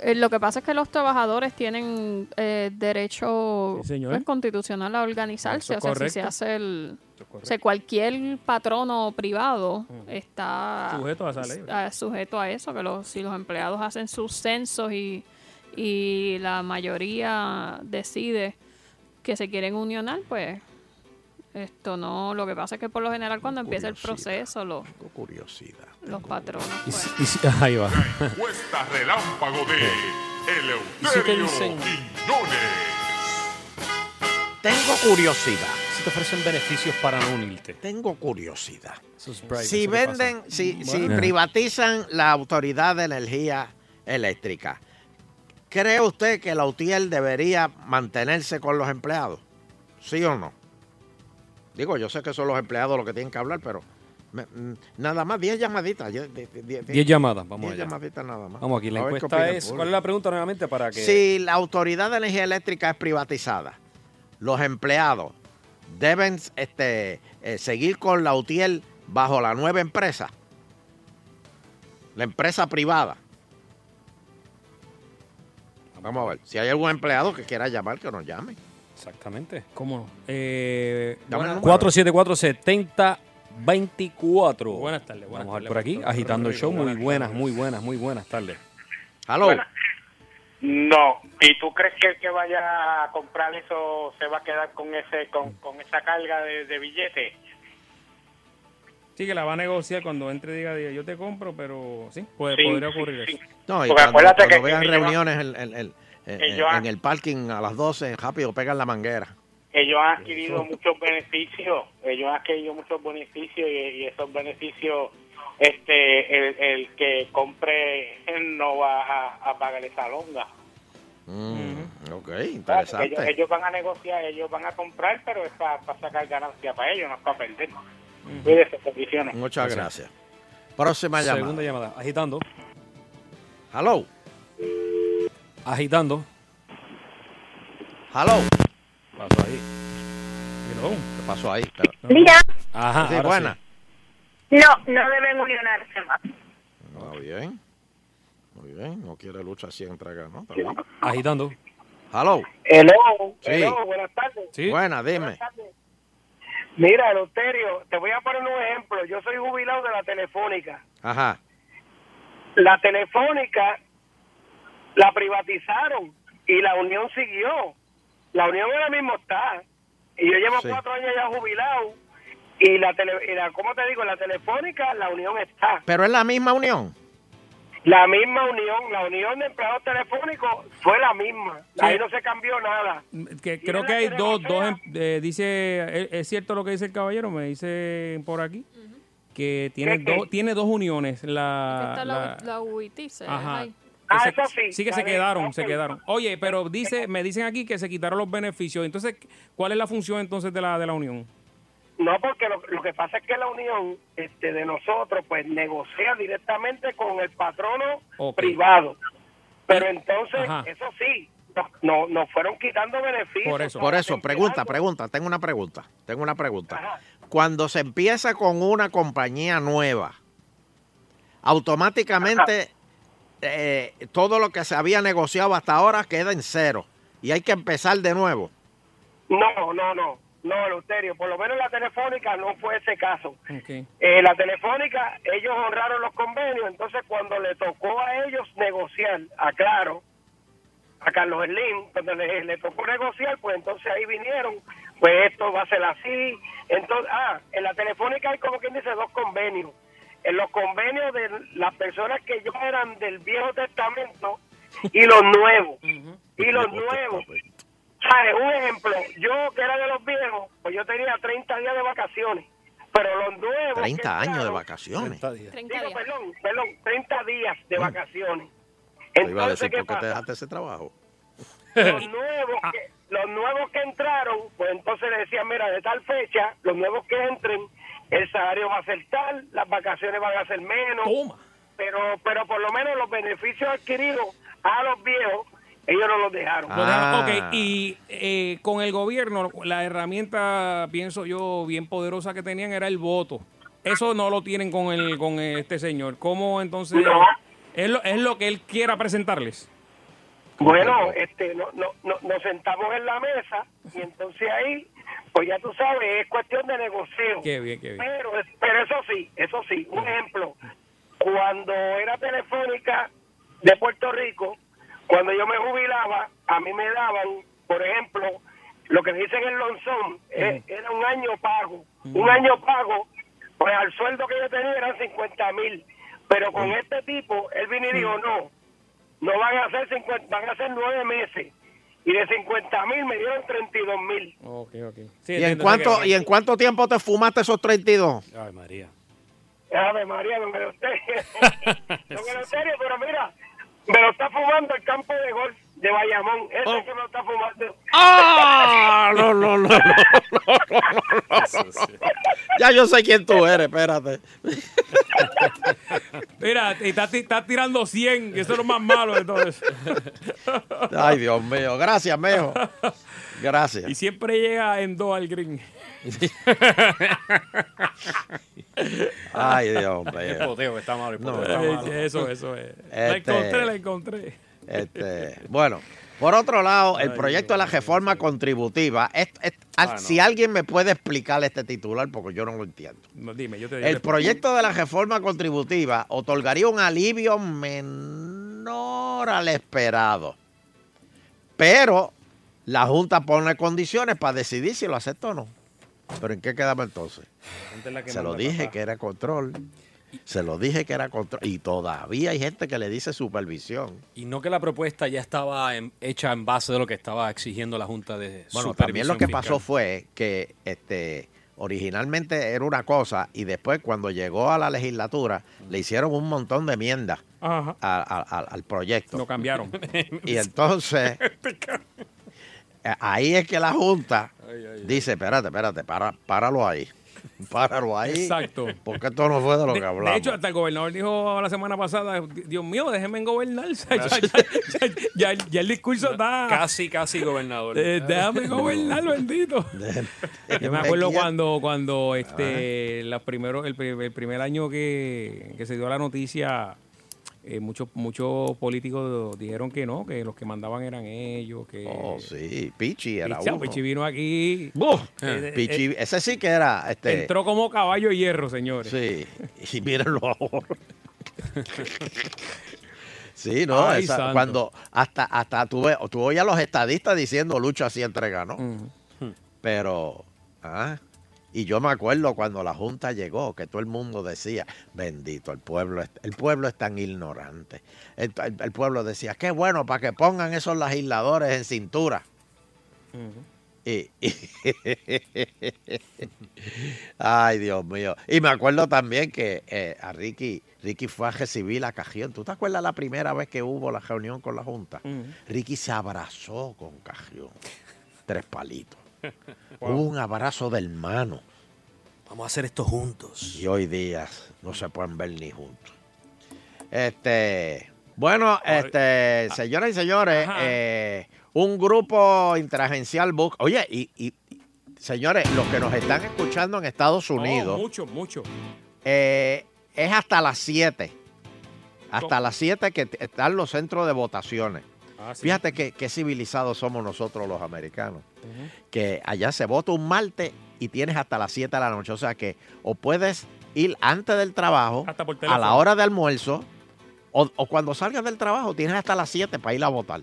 Eh, lo que pasa es que los trabajadores tienen eh, derecho Sí, pues, constitucional a organizarse. O sea, si se hace el... Eso es O correcto. sea, cualquier patrono privado está Sujeto a esa ley. a- sujeto a eso, que los, si los empleados hacen sus censos y, y la mayoría decide que se quieren unionar, pues esto no, lo que pasa es que por lo general cuando empieza el proceso los, Tengo curiosidad. los patronos Y pues, si- y si- ahí va. Encuesta relámpago de ¿Y si Tengo curiosidad. si te ofrecen beneficios para no unirte? Tengo curiosidad. Es brave, Si venden, si, si Bueno. privatizan la autoridad de energía eléctrica, ¿cree usted que la UTIEL debería mantenerse con los empleados? ¿Sí o no? Digo, yo sé que son los empleados los que tienen que hablar, pero me- mm, nada más 10 llamaditas. 10 Diez llamadas, vamos allá. llamaditas nada más. Vamos aquí, la A encuesta es... ¿Cuál es la pregunta nuevamente para que... Si la autoridad de energía eléctrica es privatizada, los empleados deben este, eh, seguir con la UTIEL bajo la nueva empresa, la empresa privada. Vamos a ver, si hay algún empleado que quiera llamar, que nos llame. Exactamente. ¿Cómo no? Eh, el número. 474-7024. Buenas tardes, buenas Vamos a ver por aquí, doctor agitando el show. Muy buenas muy buenas, muy buenas tardes. Bueno. No. ¿Y tú crees que el que vaya a comprar eso se va a quedar con ese con, con esa carga de, de billetes? Sí, que la va a negociar cuando entre y diga, diga, yo te compro, pero sí, puede, Sí, podría sí, ocurrir sí. eso. No, y Porque cuando, acuérdate cuando que- vean que yo- reuniones en, en- el parking a las 12, rápido pegan la manguera. Ellos han adquirido muchos beneficios, ellos han adquirido muchos beneficios y, y esos beneficios, este, el, el que compre no va a, a pagar esa longa. Mm, Ok, interesante. Ellos, ellos van a negociar, ellos van a comprar, pero es para, sacar ganancia para ellos, no es para perder. Cuídese, bendiciones. Muchas gracias. Próxima llamada. Segunda llamada. Agitando. Hello. Agitando. Hello. Pasó ahí. ¿Qué pasó ahí? Pero- Mira, Ajá, Sí, ahora buena. sí. no, no deben unionarse más. Muy bien. Muy bien. No quiere lucha así entrega, ¿no? Está bien. Agitando. Hello. Hello, Sí. hello, buenas tardes. Sí. Buena, dime. Mira, Eleuterio, te voy a poner un ejemplo. Yo soy jubilado de la Telefónica. Ajá. La Telefónica la privatizaron y la Unión siguió. La Unión ahora mismo está. Y yo llevo Sí. cuatro años ya jubilado. Y la, tele, y la, ¿cómo te digo? La Telefónica, la Unión está. Pero es la misma unión. La misma Unión, la Unión de Empleados Telefónicos fue la misma. Ahí no se cambió nada. Que creo que hay dos, dos em- eh, dice, ¿es, es cierto lo que dice el caballero? Me dice por aquí que tiene, ¿Qué, qué? dos, tiene dos uniones. La, Está la- la, la UIT, se- Ajá. Ah, se- eso sí, Sí que se quedaron, se quedaron. Oye, pero dice, me dicen aquí que se quitaron los beneficios. Entonces, ¿cuál es la función entonces de la de la unión? No, porque lo, lo que pasa es que la unión este, de nosotros pues negocia directamente con el patrono privado. Pero entonces, Ajá. eso sí, nos no, nos fueron quitando beneficios. Por eso. Por eso, pregunta, pregunta. Tengo una pregunta. Tengo una pregunta. Cuando se empieza con una compañía nueva, automáticamente eh, todo lo que se había negociado hasta ahora queda en cero y hay que empezar de nuevo. No, no, no, no, Eleuterio, por lo menos la telefónica no fue ese caso. Okay. Eh, la telefónica, ellos honraron los convenios, entonces cuando le tocó a ellos negociar, a Claro, a Carlos Slim, cuando le, le tocó negociar, pues entonces ahí vinieron, pues esto va a ser así. Entonces, ah, en la telefónica hay como quien dice dos convenios. En los convenios de las personas que yo eran del Viejo Testamento y los nuevos. Y los nuevos. ¿Sabes? Un ejemplo, yo que era de los viejos, pues yo tenía 30 días de vacaciones. Pero los nuevos. 30 que años de vacaciones. 30 Digo, días. perdón, perdón, 30 días de vacaciones. Te iba a Entonces, decir, ¿qué ¿por qué te pasa? dejaste ese trabajo? Los nuevos, que, los nuevos que entraron, pues entonces le decían, mira, de tal fecha, los nuevos que entren, el salario va a ser tal, las vacaciones van a ser menos. Pero, pero por lo menos los beneficios adquiridos a los viejos, ellos no los dejaron. Lo dejaron- Ah. ok, y eh, con el gobierno, la herramienta, pienso yo, bien poderosa que tenían era el voto. Eso no lo tienen con el con este señor. ¿Cómo entonces No. es, lo, es lo que él quiera presentarles? Bueno, este, no, no, no- nos sentamos en la mesa y entonces ahí, pues ya tú sabes, es cuestión de negocio. Qué bien, qué bien. Pero, pero eso sí, eso sí, un ejemplo, cuando era telefónica de Puerto Rico, cuando yo me jubilaba, a mí me daban, por ejemplo, lo que dicen el lonzón, eh, era un año pago. Un año pago, pues al sueldo que yo tenía eran 50 mil. Pero con este tipo, él vino y dijo, no, no van a ser 50, van a ser nueve meses. Y de 50 mil me dieron 32 mil. Ok, ok. ¿Y en, cuánto, ¿Y en cuánto tiempo te fumaste esos 32? Ay, María. Ave María, don Eleuterio. don Eleuterio, pero mira, me lo está fumando el campo de golf de Bayamón. Ese Oh. que me lo está fumando. ¡Ah! No, no, no, no, no, no, no. Ya yo sé quién tú eres, espérate. Mira, y estás estás tirando 100, que eso es lo más malo de todo eso. Ay, Dios mío. Gracias, mejo. Gracias. Y siempre llega en dos al green. Ay, Dios mío. El poteo está malo. El No, poteo está Eh, malo. Eso, eso es. La Este- encontré, la encontré. Este, bueno, por otro lado, el proyecto de la reforma contributiva, es- es- Ah, no. si alguien me puede explicar este titular, porque yo no lo entiendo. No, dime, yo te El proyecto de la reforma contributiva otorgaría un alivio menor al esperado, pero la Junta pone condiciones para decidir si lo acepta o no. ¿Pero en qué quedamos entonces? Se lo dije papá. que era control. Se lo dije que era control. Y todavía hay gente que le dice supervisión. Y no que la propuesta ya estaba en- hecha en base de lo que estaba exigiendo la Junta de Bueno, Supervisión también lo que Fiscal. pasó fue que este originalmente era una cosa y después cuando llegó a la legislatura le hicieron un montón de a- a- a- al proyecto. Lo cambiaron. Y entonces ahí es que la Junta dice, espérate, espérate, para, páralo ahí. Páralo ahí. Exacto. Porque esto no fue de lo De, que de hablamos. hecho, hasta el gobernador dijo la semana pasada, Dios mío, déjenme gobernar. Ya, ya- ya- ya- ya el discurso está... Casi, casi gobernador. Eh, déjame gobernar, bendito. Yo me acuerdo cuando, cuando este, los primeros, el, pri- el primer año que, que se dio la noticia, eh, muchos muchos políticos dijeron que no, que los que mandaban eran ellos, que Oh, sí, Pichi era Pichi, uno. Pichi vino aquí, Buf, Eh, Pichi, ese sí que era este entró como caballo de hierro, señores. Sí, y mírenlo ahora. Sí, no, Ay, esa- cuando hasta hasta tú, ve- tú oías a los estadistas diciendo lucha así entrega, ¿no? Pero, ah, y yo me acuerdo cuando la Junta llegó, que todo el mundo decía, bendito, el pueblo, es- el pueblo es tan ignorante. El, el- el pueblo decía, qué bueno para que pongan esos legisladores en cintura. Y, y- ay, Dios mío. Y me acuerdo también que eh, a Ricky, Ricky fue a recibir la Cajión. ¿Tú te acuerdas la primera vez que hubo la reunión con la Junta? Ricky se abrazó con Cajión. Tres palitos. Hubo un abrazo de hermano. Vamos a hacer esto juntos. Y hoy día no se pueden ver ni juntos. Este, bueno, este, señoras y señores, eh, un grupo interagencial busca. Oye, y, señores, los que nos están escuchando en Estados Unidos, Oh, mucho, mucho. eh, es hasta las 7. Hasta ¿Cómo? las 7 que están los centros de votaciones. Ah, sí. Fíjate que, qué civilizados somos nosotros los americanos. Que allá se vota un martes y tienes hasta las 7 de la noche. O sea que o puedes ir antes del trabajo, Hasta por a la hora de almuerzo, o, o cuando salgas del trabajo tienes hasta las 7 para ir a votar.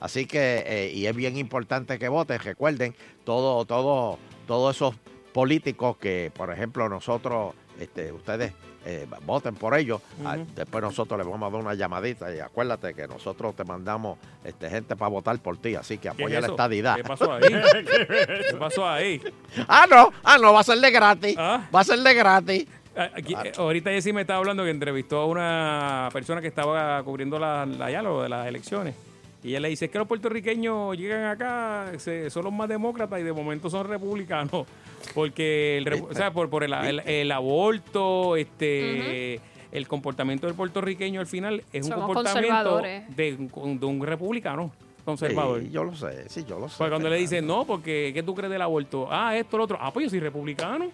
Así que, eh, y es bien importante que voten. Recuerden, todo, todo, todos esos políticos que, por ejemplo, nosotros, este, ustedes eh, voten por ellos. Ah, después nosotros les vamos a dar una llamadita y acuérdate que nosotros te mandamos este, gente para votar por ti. Así que ¿Qué es apoya la estadidad. ¿Qué pasó ahí? ¿Qué pasó ahí? ah, no, ah, no, va a ser de gratis. Ah. Va a ser de gratis. Ah, aquí, eh, ahorita Jessy me estaba hablando que entrevistó a una persona que estaba cubriendo la, la, ya lo de las elecciones. Y ella le dice, es que los puertorriqueños llegan acá, se- son los más demócratas y de momento son republicanos. Porque el, o sea, por, por el, el- el aborto, este el comportamiento del puertorriqueño al final es un comportamiento de, un- de un republicano conservador. Sí, yo lo sé, sí, yo lo sé. Pues cuando le dicen, no, porque ¿qué tú crees del aborto? Ah, esto, lo otro. Ah, pues yo soy republicano.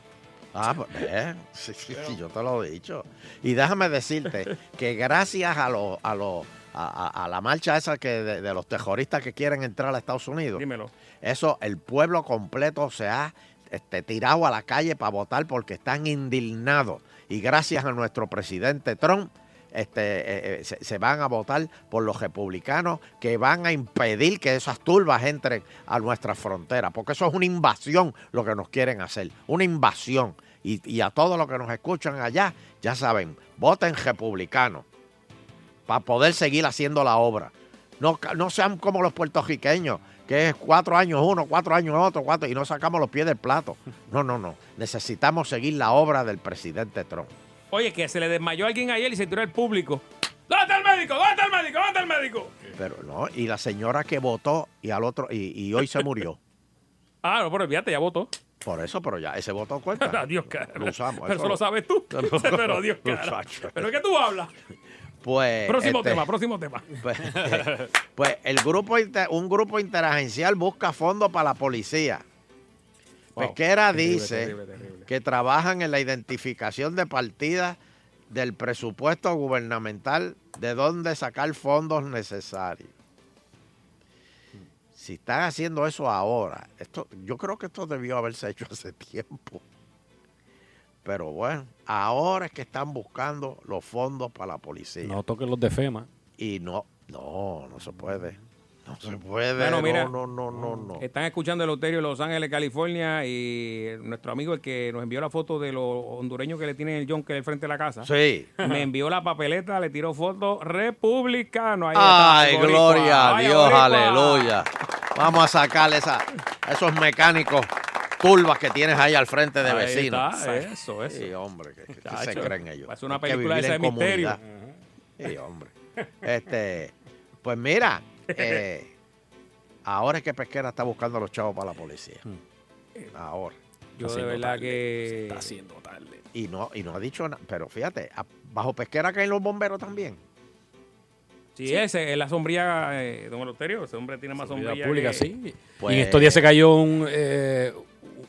Ah, pues, ve, sí, sí, sí, yo te lo he dicho. Y déjame decirte que gracias a los a los a, la marcha esa que de, de los terroristas que quieren entrar a Estados Unidos, Dímelo. eso el pueblo completo se ha este, tirado a la calle para votar porque están indignados. Y gracias a nuestro presidente Trump, este, eh, eh, se, se van a votar por los republicanos que van a impedir que esas turbas entren a nuestra frontera, porque eso es una invasión lo que nos quieren hacer, una invasión. Y, y a todos los que nos escuchan allá, ya saben, voten republicano. Para poder seguir haciendo la obra. No, no sean como los puertorriqueños, que es cuatro años uno, cuatro años otro, cuatro, y no sacamos los pies del plato. No, no, no. Necesitamos seguir la obra del presidente Trump. Oye, que se le desmayó a alguien ayer y se tiró al público. ¿Dónde está el médico? ¿Dónde está el médico? ¿Dónde está el médico? Pero no, y la señora que votó y al otro, y, y hoy se murió. Ah, no, pero fíjate, ya votó. Por eso, pero ya, ese voto cuenta. Adiós, cara. Lo usamos. Pero eso lo sabes tú. pero Dios, cara. ¿Pero qué tú hablas? Pues, Próximo este, tema, próximo tema. Pues, pues el grupo inter- un grupo interagencial busca fondos para la policía. Wow. Pesquera Terrible, dice terrible, terrible. que trabajan en la identificación de partidas del presupuesto gubernamental de dónde sacar fondos necesarios. Si están haciendo eso ahora, esto, yo creo que esto debió haberse hecho hace tiempo. Pero bueno, ahora es que están buscando los fondos para la policía. No toquen los de FEMA. Y no, no, no se puede. No se puede. Bueno, mira, no, no, no, no, no. Están escuchando el Loterio de Los Ángeles, California, y nuestro amigo, el que nos envió la foto de los hondureños que le tienen el John que al frente de la casa. Sí. Me envió la papeleta, le tiró foto republicano. Ahí Ay, está, gloria a Dios, aleluya. Vamos a sacarle esa, esos mecánicos turbas que tienes ahí al frente de Ahí vecinos. está, eso, eso. Sí, hombre, ¿qué, qué se creen ellos? parece una película de misterio. comunidad. Sí, hombre. Este, pues mira, eh, ahora es que Pesquera está buscando a los chavos para la policía. Ahora. Yo de verdad que... Está haciendo tarde. Y no, y no ha dicho nada. Pero fíjate, bajo Pesquera caen los bomberos también. Sí, ese es la sombrilla, eh, don Loterio. Ese hombre tiene más Seguridad sombrilla pública, que- sí. Pues- y en estos días se cayó un, eh,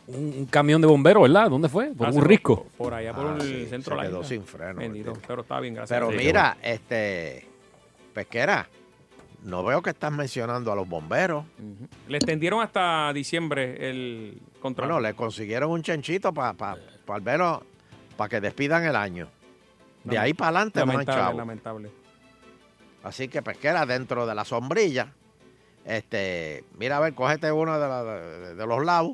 un, un camión de bomberos, ¿verdad? ¿Dónde fue? Por Ah, un risco. Por allá, por Ah, el sí, centro se de la quedó isla. sin freno, Bendito, pero está bien, gracias. Pero mira, este, Pesquera, no veo que estás mencionando a los bomberos. Ujú. Le extendieron hasta diciembre el contrato. Bueno, le consiguieron un chanchito para pa, pa al menos para que despidan el año. De ahí para adelante no lamentable, chavo. lamentable. Así que pesquera dentro de la sombrilla. Este, mira a ver, cógete uno de, la- de- de los lados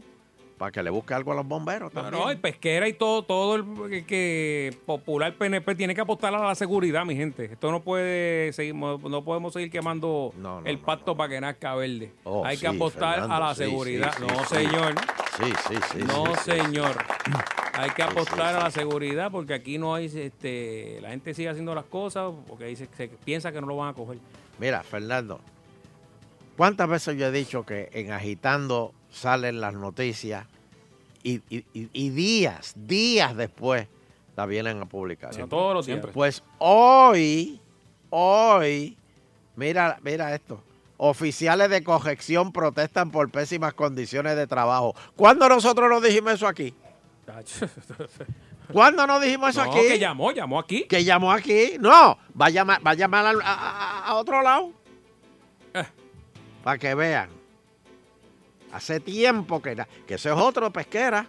para que le busque algo a los bomberos No, también. no, el pesquera y todo, todo el que, que popular PNP tiene que apostar a la seguridad, mi gente. Esto no puede seguir, no no podemos seguir quemando No, no, el no, pasto para que nazca verde. Oh, Hay que apostar Fernando, a la sí, seguridad. sí, no, señor. Sí, sí, sí. no, señor. Hay que apostar a la seguridad porque aquí no hay, este, la gente sigue haciendo las cosas porque dice, se piensa que no lo van a coger. Mira, Fernando, ¿cuántas veces yo he dicho que en Agitando salen las noticias y, y- y- y días, días después la vienen a publicar? No, todos los días. Pues hoy, hoy, mira, mira esto. Oficiales de corrección protestan por pésimas condiciones de trabajo. ¿Cuándo nosotros nos dijimos eso aquí? ¿Cuándo nos dijimos eso No, aquí? que llamó, llamó aquí. Que llamó aquí. No, va a llamar, va a, llamar a- a otro lado. Eh. Para que vean. Hace tiempo que, que eso es otro pesquera.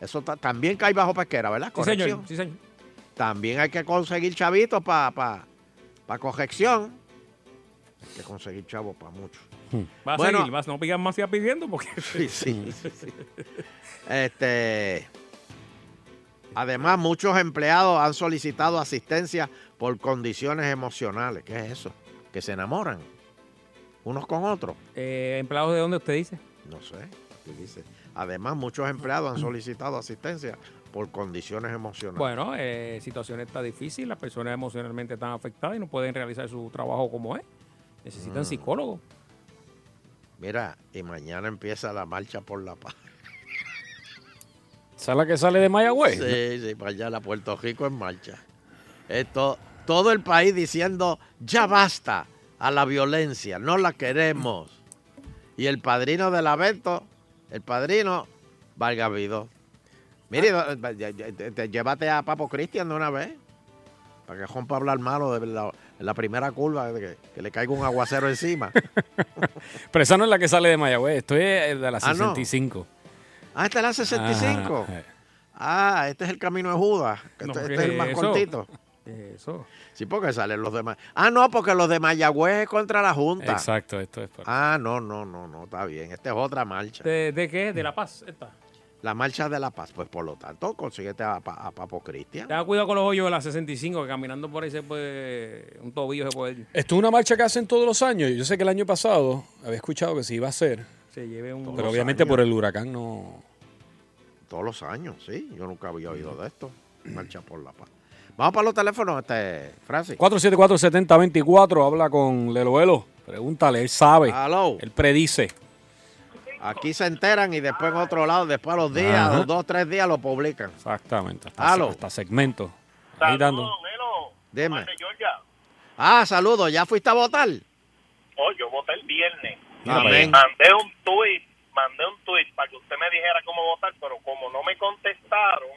Eso ta- también cae bajo pesquera, ¿verdad? Sí, señor. Corrección. Sí, señor. También hay que conseguir chavitos para pa, pa corrección. Hay que conseguir chavos para muchos. Va a Bueno. seguir, vas, no pidan más siga pidiendo porque... Sí, sí, sí, sí. Este, además, muchos empleados han solicitado asistencia por condiciones emocionales. ¿Qué es eso? Que se enamoran unos con otros. Eh, ¿Empleados de dónde usted dice? No sé. aquí dice. Además, muchos empleados han solicitado asistencia por condiciones emocionales. Bueno, eh, situación está difícil, las personas emocionalmente están afectadas y no pueden realizar su trabajo como es. Necesitan Mm. psicólogos. Mira, y mañana empieza la marcha por la paz. ¿Esa es la que sale de Mayagüez? Sí, sí, para allá la Puerto Rico en marcha. Esto, todo el país diciendo, ya basta a la violencia, no la queremos. Y el padrino del evento, el padrino, valga Vido. Mire, Ah. te- llévate a Papo Cristian de una vez. Para que rompa hablar malo de la, en la primera curva, de que, que le caiga un aguacero encima. Pero esa no es la que sale de Mayagüez. Esto es de la Ah, no. 65. Ah, esta es la 65. Ajá. Ah, este es el camino de Judas. No, este, ¿qué este es el más eso? cortito. Eso. Sí, porque salen los demás. Ah, no, porque los de Mayagüez es contra la Junta. Exacto, esto es. para- Ah, no, no, no, no, está bien. Esta es otra marcha. ¿De, de qué? ¿De La Paz? Esta. La marcha de la paz. Pues por lo tanto, consíguete a, Pa- a Papo Cristian. Tenga cuidado con los hoyos de la 65, que caminando por ahí se puede. Un tobillo se puede. Esto es una marcha que hacen todos los años. Yo sé que el año pasado había escuchado que se iba a hacer, Se lleve un. pero obviamente por el huracán no. Todos los años, sí. Yo nunca había oído de esto. Marcha por la paz. Vamos para los teléfonos, este, Francis. 474-7024, habla con Lelo Elo. Pregúntale, él sabe. Aló. Él predice. Aquí se enteran y después en otro lado, después a los días, Ajá. los dos, tres días lo publican. Exactamente. Hasta, Aló. hasta segmento. Ahí dando. Dime. Ah, saludos. ¿Ya fuiste a votar? Oh, yo voté el viernes. Amén. Mandé un tweet, mandé un tweet para que usted me dijera cómo votar, pero como no me contestaron,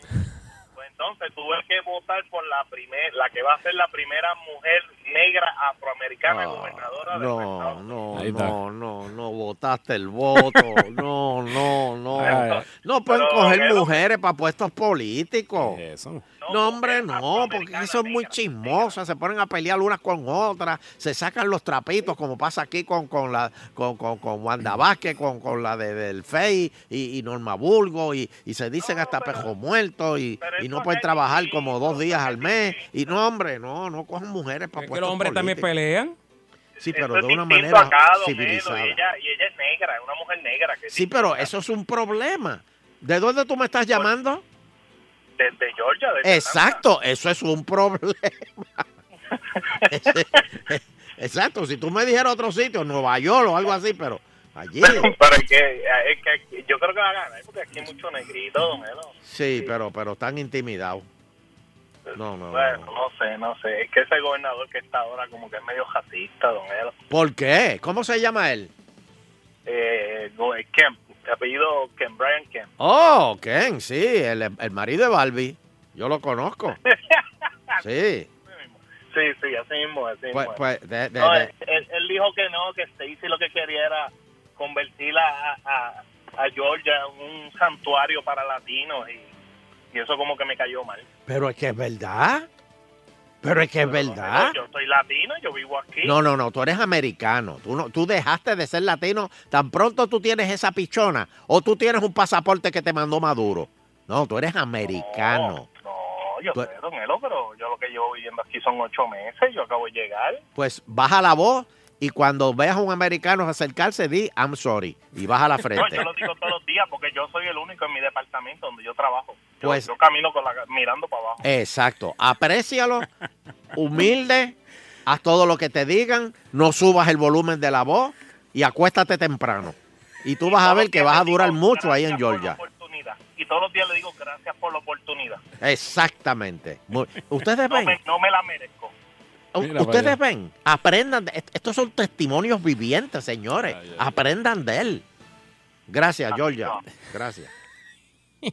entonces tuve que votar por la primer, la que va a ser la primera mujer negra afroamericana gobernadora de No, no, Ahí está. no, no, no votaste el voto. No, no, no. Ay. No pueden coger mujeres para puestos políticos. Eso. No, hombre, no, porque son muy chismosas, se ponen a pelear unas con otras, se sacan los trapitos, como pasa aquí con, con la con, con, con Wanda Vázquez, con, con la de, del FEI y, y Norma Burgo, y, y se dicen hasta pejo muerto, y, y no pueden trabajar como dos días al mes. Y no, hombre, no, no cojan mujeres para Es que puestos los hombres también pelean. Sí, pero Eso de es una manera acá, civilizada. Y ella, y ella es negra, es una mujer negra que Sí, pero eso es un problema. ¿De dónde tú me estás llamando? Desde Georgia, Exacto, eso es un problema. Exacto, si tú me dijeras otro sitio, Nueva York o algo así, pero allí. Pero es que, es que aquí- yo creo que va a ganar, porque aquí hay mucho negrito, don Elo. Sí, pero, pero están intimidados. No, no, Bueno, no. no sé, no sé. Es que ese gobernador que está ahora como que es medio racista, don Elo. ¿Por qué? ¿Cómo se llama él? Eh, no, es Kemp, de apellido Kemp, Brian Kemp. Oh, Ken, sí, el, el marido de Barbie. Yo lo conozco. Sí. Sí, sí, así mismo, así Pues, mismo. pues, de- de- No, él, él dijo que no, que Stacy lo que quería era convertir a, a, a Georgia en un santuario para latinos y, y eso como que me cayó mal. pero es que es verdad. Pero es que es verdad. Yo soy latino, yo vivo aquí. No, no, no, tú eres americano. Tú, no, tú dejaste de ser latino tan pronto tú tienes esa pichona o tú tienes un pasaporte que te mandó Maduro. No, tú eres americano. No, yo Tú- sé, don Elo, pero yo lo que llevo viviendo aquí son ocho meses, yo acabo de llegar. Pues baja la voz y cuando veas a un americano acercarse, di I'm sorry y baja la No, frente. yo lo digo todos los días porque yo soy el único en mi departamento donde yo trabajo. Yo, Pues- yo camino con la, mirando para abajo. Exacto. Aprécialo, humilde, haz todo lo que te digan, no subas el volumen de la voz y acuéstate temprano. Y tú vas a ver que vas a durar mucho ahí en Georgia. Y todos los días le digo gracias por la oportunidad. Exactamente. Ustedes No ven, me, no me la merezco. Mira ustedes ven, aprendan. de- estos son testimonios vivientes, señores. Aprendan de él. Gracias, Georgia. Gracias.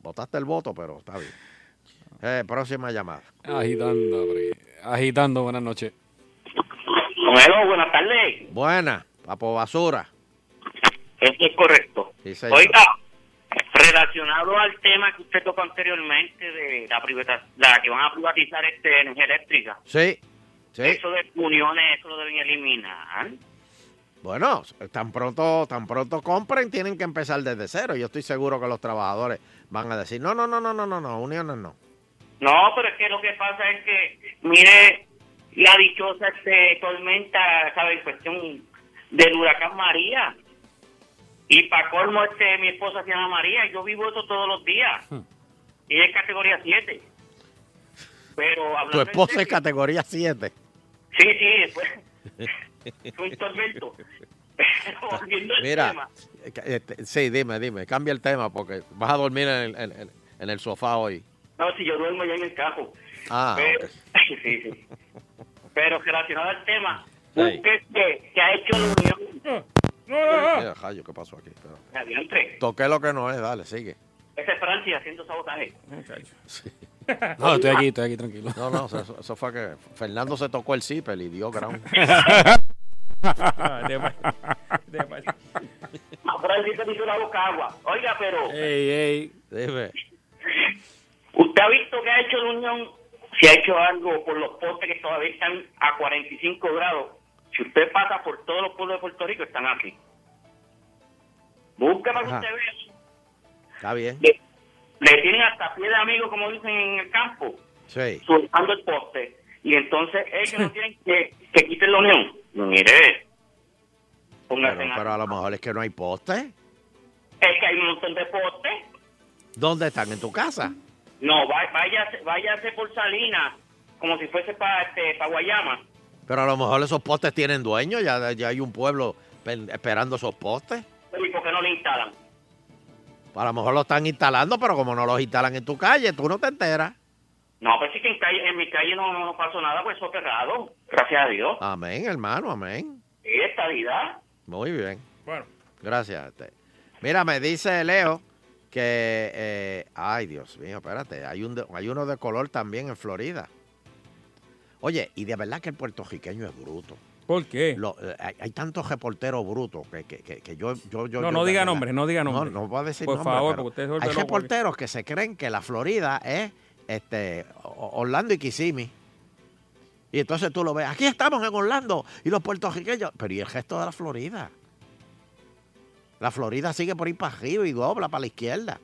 Votaste el voto, pero está bien. Eh, próxima llamada. Agitando. Agitando, buenas noches. Bueno, buenas tardes. Buena, papo basura. Esto es correcto. Sí. Oiga, relacionado al tema que usted tocó anteriormente de la, la que van a privatizar este energía eléctrica, Sí, sí. eso de uniones, eso lo deben eliminar. Bueno, tan pronto, tan pronto compren, tienen que empezar desde cero. Yo estoy seguro que los trabajadores van a decir, no, no, no, no, no, no, no, uniones no. No, pero es que lo que pasa es que, mire, la dichosa este, tormenta, ¿sabe? En cuestión del huracán María. Y para colmo, este, mi esposa se llama María y yo vivo eso todos los días. Y es categoría 7. Pero hablando Tu esposa es categoría 7. Sí, sí, después. Fue un tormento. Pero volviendo al Mira, tema. este, sí, dime, dime, cambia el tema porque vas a dormir en el, en- el sofá hoy. No, si yo duermo ya en el cajo. Ah, Pero, ok. sí, sí. Pero relacionado al tema, Sí. usted que, que ha hecho la unión. Mira, Jayo, ¿qué pasó aquí? Adiante. Toqué lo que no es, dale, sigue. Ese es Francia haciendo sabotaje. No, estoy aquí, estoy aquí, tranquilo. No, no, eso, eso fue que Fernando se tocó el zipper y dio ground. Francia te hizo la boca agua. Oiga, pero Ey, ey. Dime. usted ha visto que ha hecho la unión, si ha hecho algo por los postes que todavía están a 45 grados. Si usted pasa por todos los pueblos de Puerto Rico, están así. Busca para que usted vea. Está bien. Le, le tienen hasta pie de amigo, como dicen en el campo, Sí. soltando el poste. Y entonces ellos no tienen que, que quiten la unión. Mire, Pero, pero a lo mejor es que no hay poste. Es que hay un montón de postes. ¿Dónde están? ¿En tu casa? No, vá- váyase, váyase por Salinas, como si fuese para este, pa Guayama. Pero a lo mejor esos postes tienen dueño, ya, ya hay un pueblo pe- esperando esos postes. ¿Y por qué no le instalan? A lo mejor lo están instalando, pero como no los instalan en tu calle, tú no te enteras. No, pues sí que en, calle, en mi calle no, no pasó nada, pues eso cerrado. Gracias a Dios. Amén, hermano, amén. Sí, estabilidad. Muy bien. Bueno. Gracias. este. Mira, me dice Leo que... eh, ay, Dios mío, espérate. Hay, un de- hay uno de color también en Florida. Oye, y de verdad que el puertorriqueño es bruto. ¿Por qué? Lo- eh, hay, hay tantos reporteros brutos que, que, que, que yo, yo, yo... No, no diga nombres, no diga nombres. No, no voy a decir Por nombres, favor, porque usted Hay reporteros que se creen que la Florida es este Orlando y Kissimmee. Y entonces tú lo ves, aquí estamos en Orlando y los puertorriqueños, pero ¿y el gesto de la Florida? La Florida sigue por ahí para arriba y dobla para la izquierda.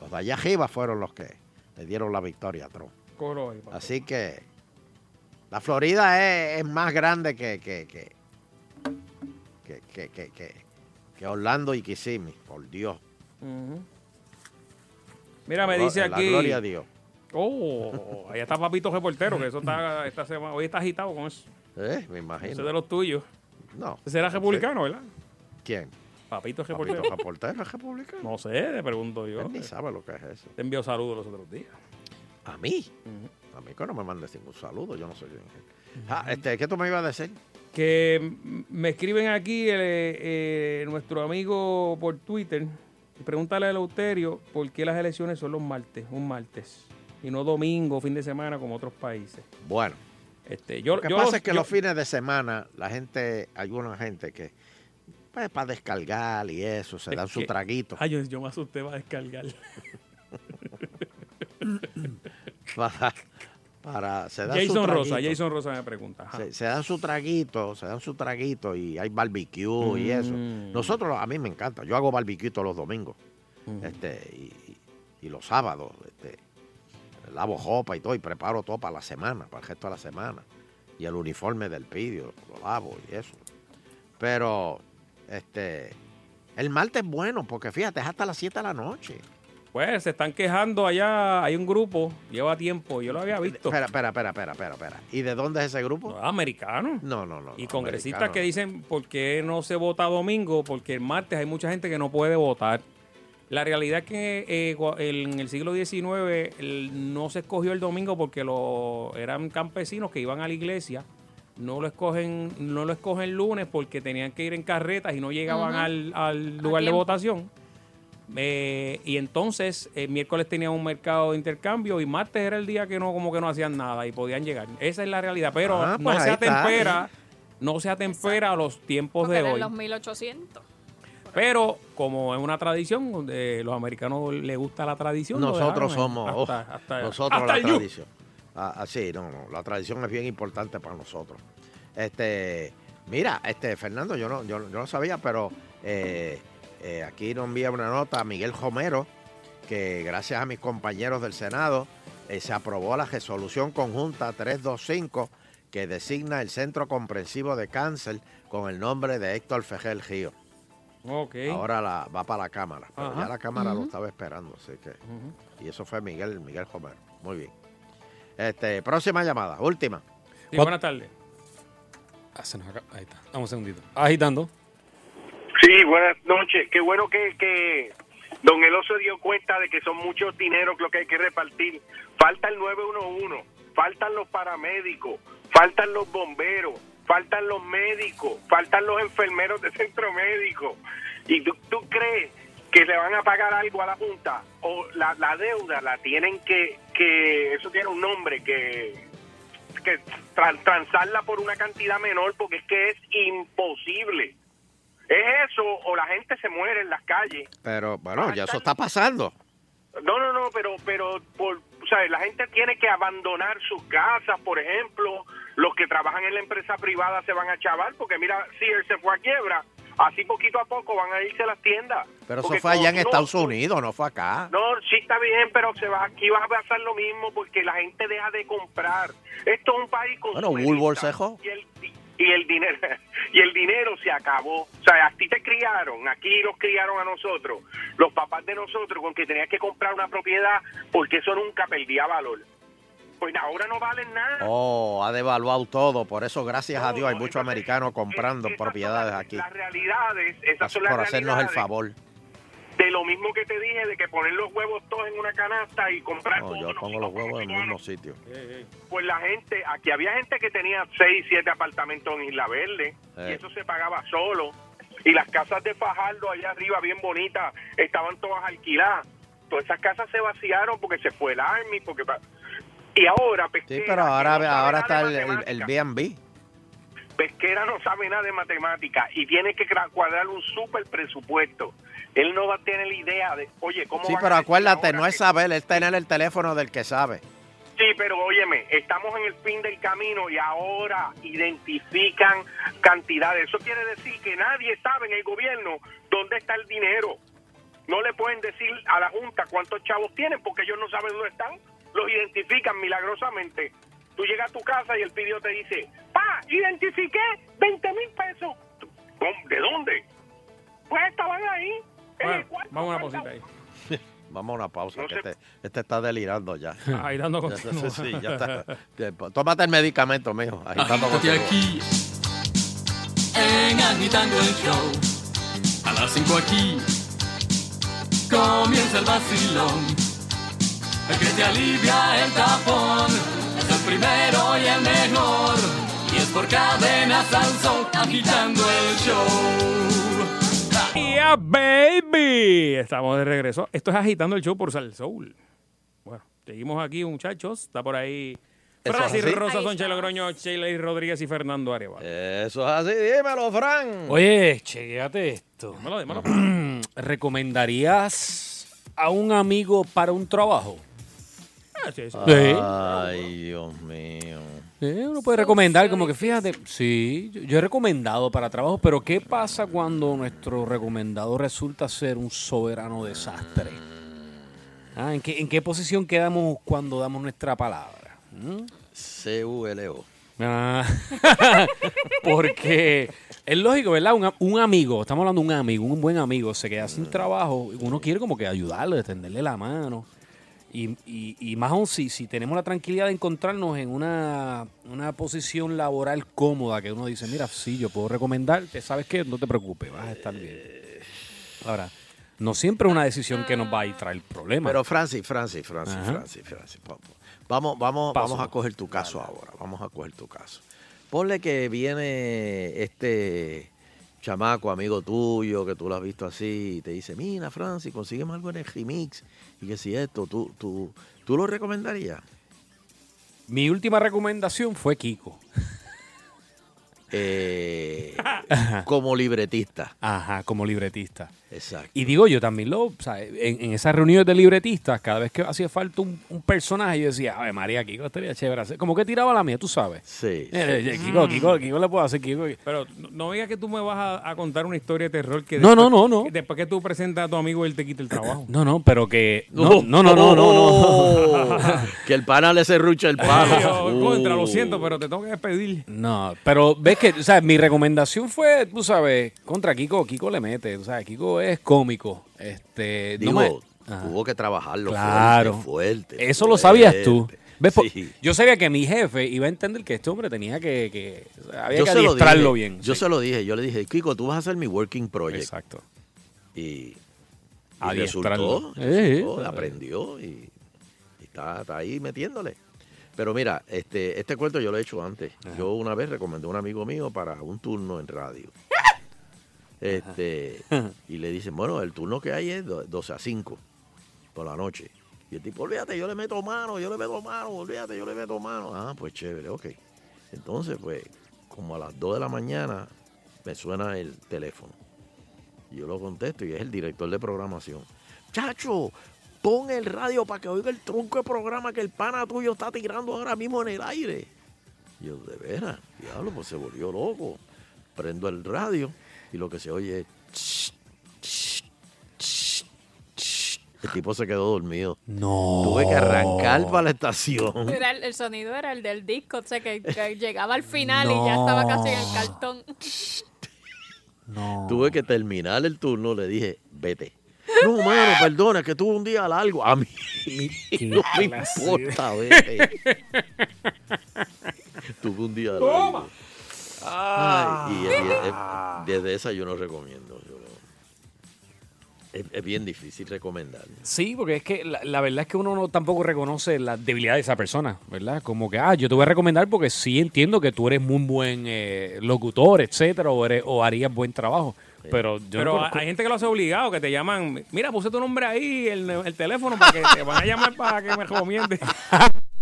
Los de allá arriba fueron los que le dieron la victoria a Trump. Coro ahí, papá. Así que la Florida es, es más grande que, que, que, que, que, que- Orlando y Kissimmee, por Dios. Mira, me Glo- dice la aquí. gloria a Dios. Oh, ahí está Papito Reportero, que eso está, esta semana, hoy está agitado con eso. Eh, me imagino. Ese de los tuyos. No. Ese era republicano, ¿verdad? ¿Quién? Papito Papito Reportero. Reportero es republicano. No sé, le pregunto yo. Él ni sabe lo que es eso. Te envió saludos los otros días. ¿A mí? A mí que no me mandes ningún saludo, yo no soy es. Ah, este, ¿Qué tú me ibas a decir? Que me escriben aquí eh, eh, nuestro amigo por Twitter. y Pregúntale a Eleuterio por qué las elecciones son los martes, un martes. Y no domingo, fin de semana, como otros países. Bueno, Este, yo, lo que yo- pasa es que yo- los fines de semana, la gente, hay una gente que, pues, para descargar y eso, se Es dan su traguito. Ay, yo, yo me asusté para descargar. Para, para- se dan su Jason Rosa. Jason Rosa me pregunta. Se, se dan su traguito, se dan su traguito y hay barbecue y eso. Mm. Nosotros, a mí me encanta. Yo hago barbecue todos los domingos Mm. este, y los sábados. Este, lavo ropa y todo y preparo todo para la semana, para el resto de la semana. Y el uniforme del pidio, lo lavo y eso. Pero, este, el martes es bueno porque fíjate, es hasta las 7 de la noche. Pues se están quejando allá, hay un grupo, lleva tiempo, yo lo había visto. Espera, espera, espera, espera, espera, espera. ¿Y de dónde es ese grupo? Americano. No, no, no. Y no, congresistas americano que no. dicen por qué no se vota domingo, porque el martes hay mucha gente que no puede votar. La realidad es que eh, en el siglo XIX el- no se escogió el domingo porque lo, eran campesinos que iban a la iglesia. No lo escogen, no lo escogen el lunes porque tenían que ir en carretas y no llegaban al, al lugar de votación. Eh, y entonces el miércoles tenían un mercado de intercambio y martes era el día que no como que no hacían nada y podían llegar. Esa es la realidad, pero Ah, pues no se está. atempera, no se atempera a los tiempos Porque de hoy. los 1800. Pero como es una tradición, donde los americanos les gusta la tradición, Nosotros dejaron somos, ahí, hasta- oh, hasta- nosotros hasta la tradición. Ah, ah, sí, no, no, la tradición es bien importante para nosotros. Este, mira, este Fernando, yo no, yo, yo no sabía, pero eh, eh, aquí nos envía una nota a Miguel Romero que gracias a mis compañeros del Senado eh, se aprobó la resolución conjunta 325 que designa el Centro Comprensivo de Cáncer con el nombre de Héctor Fejel Gío. Ok. Ahora la, va para la Cámara, pero Ajá. ya la Cámara lo estaba esperando, así que... Y eso fue Miguel, Miguel Romero. Muy bien. Este, próxima llamada, última. Sí, buenas tardes. Ah, se nos acaba- Ahí está. Dame un segundito. Agitando. Sí, buenas noches. Qué bueno que, que don Elo se dio cuenta de que son muchos dineros lo que hay que repartir. Falta el 911, faltan los paramédicos, faltan los bomberos, faltan los médicos, faltan los enfermeros de centro médico. ¿Y tú, crees que le van a pagar algo a la Junta? ¿O la, la deuda la tienen que, que, eso tiene un nombre, que que tran- transarla por una cantidad menor porque es que es imposible. ¿Es eso o la gente se muere en las calles? Pero bueno, ya eso está pasando. No, no, no, pero, pero por, o sea, la gente tiene que abandonar sus casas, por ejemplo, los que trabajan en la empresa privada se van a chavar porque mira, Sears se fue a quiebra Así poquito a poco van a irse a las tiendas. Pero eso fue allá en no- Estados Unidos, no fue acá. No, sí está bien, pero se va, aquí va a pasar lo mismo porque la gente deja de comprar. Esto es un país con Bueno, Woolworth se. Y el, dinero y el dinero se acabó. O sea, a ti te criaron, aquí los criaron a nosotros, los papás de nosotros, con que tenías que comprar una propiedad porque eso nunca perdía valor. Pues ahora no valen nada. Oh, ha devaluado todo. Por eso, gracias a Dios, hay muchos americanos comprando propiedades aquí. Las realidades, esas son las Por hacernos el favor. De lo mismo que te dije de que poner los huevos todos en una canasta y comprar No, yo pongo los huevos en el mismo sitio. pues la gente, aquí había gente que tenía 6, 7 apartamentos en Isla Verde y Eh. eso se pagaba solo. Y las casas de Fajardo allá arriba, bien bonitas, estaban todas alquiladas. Todas esas casas se vaciaron porque se fue el Army, porque... Y ahora, Sí, Pesquera, pero ahora, no ahora está el, el, el B&B. Pesquera no sabe nada de matemáticas y tiene que cuadrar un super presupuesto. Él no va a tener idea de, oye, ¿cómo Sí, van pero a acuérdate, no es saber, es tener el teléfono del que sabe. Sí, pero óyeme, estamos en el fin del camino y ahora identifican cantidades. Eso quiere decir que nadie sabe en el gobierno dónde está el dinero. No le pueden decir a la Junta cuántos chavos tienen porque ellos no saben dónde están. Los identifican milagrosamente. Tú llegas a tu casa y el pidió te dice, pa, identifiqué 20 mil pesos. ¿De dónde? Pues estaban ahí. en el cuarto Vamos a una pausita ahí. Vamos a una pausa, No que este, este está delirando ya. Agitando continúa. sí, ya está. Tómate el medicamento, mijo. Agitando Agítate aquí en Agitando el Show. A las 5 aquí comienza el vacilón. El que te alivia el tapón primero y el mejor. Y es por cadena Sansón agitando el show. Yeah, baby. Estamos de regreso. Esto es agitando el show por Sal Soul. Bueno, seguimos aquí, muchachos. Está por ahí Francis es. Rosa, Sonche Logroño, Sheila y Rodríguez y Fernando Arevalo. Eso es así, dímelo, Fran. Oye, chequéate esto. Dímelo, dímelo. ¿Recomendarías a un amigo para un trabajo? Sí, sí. Ay, Dios mío. Uno puede recomendar, como que fíjate, sí, yo, yo he recomendado para trabajo, pero ¿qué pasa cuando nuestro recomendado resulta ser un soberano desastre? Ah, ¿en, qué, ¿En qué posición quedamos cuando damos nuestra palabra? ¿Mm? C-U-L-O. Ah, porque es lógico, ¿verdad? Un, amigo, estamos hablando de un amigo, un buen amigo, se queda sin trabajo, uno quiere como que ayudarle, extenderle la mano. Y, y- y más aún si, si tenemos la tranquilidad de encontrarnos en una, una posición laboral cómoda, que uno dice, mira, sí, yo puedo recomendarte, ¿sabes qué? No te preocupes, vas a estar bien. Ahora, no siempre es una decisión que nos va a traer problemas. Pero Francis, Francis, Francis, Ajá. Francis, Francis. Vamos, vamos, Paso. vamos a coger tu caso ahora. Vamos a coger tu caso. Ponle que viene este chamaco, amigo tuyo, que tú lo has visto así, y te dice, mira, Francis, consígueme algo en el remix. Y que si esto, tú, tú, tú lo recomendarías. Mi última recomendación fue Kiko. Eh, como libretista. Ajá, como libretista. Exacto. Y digo, yo también lo, o sea, en, en esas reuniones de libretistas, cada vez que hacía falta un, un personaje, yo decía, ay María, Kiko estaría chévere. hacer". Como que tiraba la mía, tú sabes. Sí. Eh, sí. Kiko, Kiko, Kiko le puedo hacer Kiko. Pero no, no digas que tú me vas a, a contar una historia de terror que No, después, no, no, no. que Después que tú presentas a tu amigo, él te quita el trabajo. No, no, pero que. No, Oh, no, no, no, no. oh, no. que el pana le serrucha el palo. Contra, lo Uh. siento, pero te tengo que despedir. No, pero ves que, o sea, mi recomendación fue, tú sabes, contra Kiko. Kiko le mete, o sea, Kiko es cómico. Este, no Digo, me- Ajá. tuvo que trabajarlo Claro. fuerte, fuerte. Eso lo sabías tú. fuerte. ¿Ves? Sí. Yo sabía que mi jefe iba a entender que este hombre tenía que, que había Yo que adiestrarlo bien. Yo sí. se lo dije, yo le dije, Kiko, tú vas a ser mi working project. Exacto. Y, y Adiestrarlo. resultó, Eh, resultó, eh. aprendió y, y está, está ahí metiéndole. Pero mira, este, este cuento yo lo he hecho antes. Yo una vez recomendé a un amigo mío para un turno en radio. Este, y le dicen, bueno, el turno que hay es do- 12 a 5 por la noche. Y el tipo, olvídate, yo le meto mano, yo le meto mano, olvídate, yo le meto mano. Ah, pues chévere, ok. Entonces, pues, como a las 2 de la mañana me suena el teléfono. Yo lo contesto y es el director de programación. Chacho, pon el radio para que oiga el tronco de programa que el pana tuyo está tirando ahora mismo en el aire. Y yo, de veras, diablo, pues se volvió loco. Prendo el radio y lo que se oye es... El tipo se quedó dormido. No. Tuve que arrancar para la estación. Era el, el sonido era el del disco, o sea, que, que llegaba al final y ya estaba casi en el cartón. No. Tuve que terminar el turno, le dije, vete. No, mano, perdona, que tuve un día largo. A mí no me importa, vete. tuve un día largo. Ay, y, y- y- desde esa yo no recomiendo. yo es, es bien difícil recomendar. Sí, porque es que la, la verdad es que uno no tampoco reconoce la debilidad de esa persona, ¿verdad? Como que, ah, yo te voy a recomendar porque sí entiendo que tú eres muy buen eh, locutor, etcétera, o, eres- o harías buen trabajo. Pero yo Pero hay gente que lo hace obligado, que te llaman, mira, puse tu nombre ahí, el, el teléfono, para que te van a llamar para que me recomiende.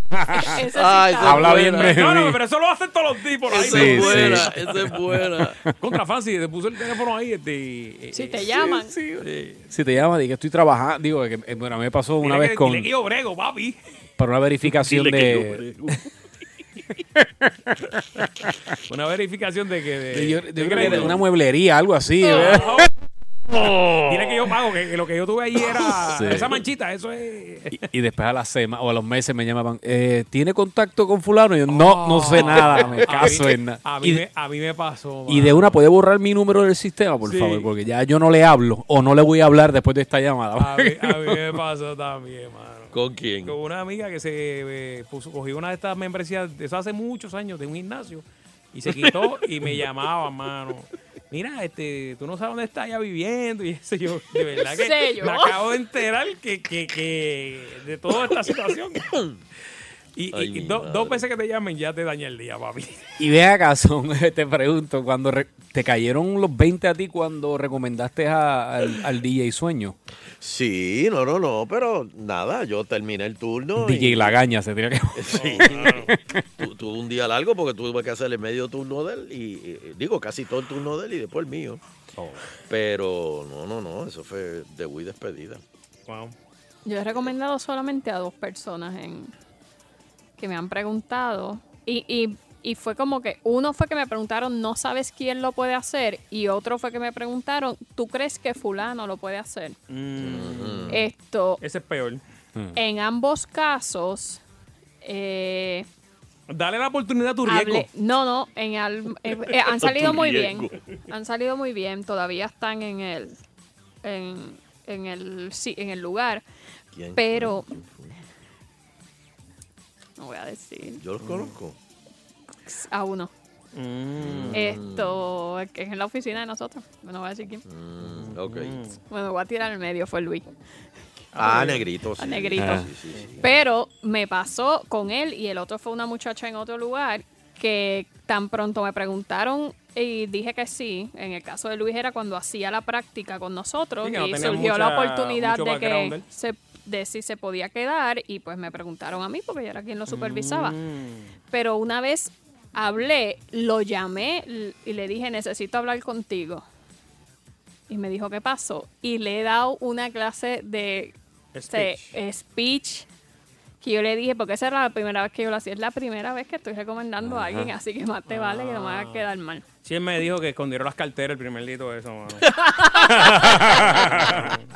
Ese sí Ay, está. esa es Habla bien de No, no, mí. pero eso lo hacen todos los tipos. ahí. Esa Sí, es buena, sí. esa es buena. Contra Fancy, te puso el teléfono ahí. Este, Si te llaman. Si te llama, di que estoy trabajando. Digo, que, eh, bueno, a mí me pasó una Dile vez que- con. dile que yo brego, papi. Para una verificación Dile que de. yo brego. Una verificación de que. De, de- yo- de yo creo que de crédito. una mueblería, algo así. Dile que yo pago, que, que lo que yo tuve allí era Sí. esa manchita, eso es. Y después a las semanas o a los meses me llamaban, eh, ¿tiene contacto con fulano? Y yo, no, no sé nada, me A caso mí- en nada. A mí, Y, me, a mí me pasó. y de una, ¿puede borrar mi número del sistema, por Sí. favor? Porque ya yo no le hablo o no le voy a hablar después de esta llamada. A mí, a mí me pasó también, mano. ¿Con quién? Con una amiga que se eh, puso, cogió una de estas membresías de eso hace muchos años de un gimnasio y se quitó y me llamaba, mano. Mira, este, tú no sabes dónde está ella viviendo y eso yo, de verdad que ¿Sello? me acabo de enterar que, que, que de toda esta situación. Y, y- Ay, y do- dos veces que te llamen ya te daña el día, papi. Y ve acá, son, te pregunto, cuando re- te cayeron los 20 a ti cuando recomendaste a- al, al DJ Sueño. Sí, no, no, no, pero nada, yo terminé el turno. y- DJ Lagaña se tenía que... Sí. Tu- tuve un día largo porque tuve que hacer el medio turno de él y, y- digo casi todo el turno de él y después el mío. Pero no, no, no, eso fue de muy despedida. Wow. Yo he recomendado solamente a dos personas en que me han preguntado y, y, y fue como que uno fue que me preguntaron no sabes quién lo puede hacer y otro fue que me preguntaron tú crees que fulano lo puede hacer Mm. esto Ese es peor. en ambos casos eh, Dale la oportunidad a tu riesgo. hablé- no no en al- eh, eh, han salido muy riesgo. bien han salido muy bien todavía están en el en, en el sí, en el lugar ¿Quién? pero no voy a decir Yo los conozco. a uno. Mm. Esto, que es en la oficina de nosotros. No voy a decir quién. Mm, ok. Bueno, voy a tirar al medio, fue Luis. Ah, negrito. A sí. negrito. Ah, sí, sí, sí. Pero me pasó con él y el otro fue una muchacha en otro lugar que tan pronto me preguntaron y dije que sí. En el caso de Luis era cuando hacía la práctica con nosotros Sí, que no y surgió la oportunidad de que se, de si se podía quedar y pues me preguntaron a mí porque yo era quien lo supervisaba. Mm. Pero una vez hablé, lo llamé y le dije, necesito hablar contigo. Y me dijo, ¿qué pasó? Y le he dado una clase de Speech. de speech que yo le dije, porque esa era la primera vez que yo lo hacía. Es la primera vez que estoy recomendando a alguien, así que más te vale que no me haga quedar mal. Sí, él me dijo que escondieron las carteras el primer día y todo eso, mano.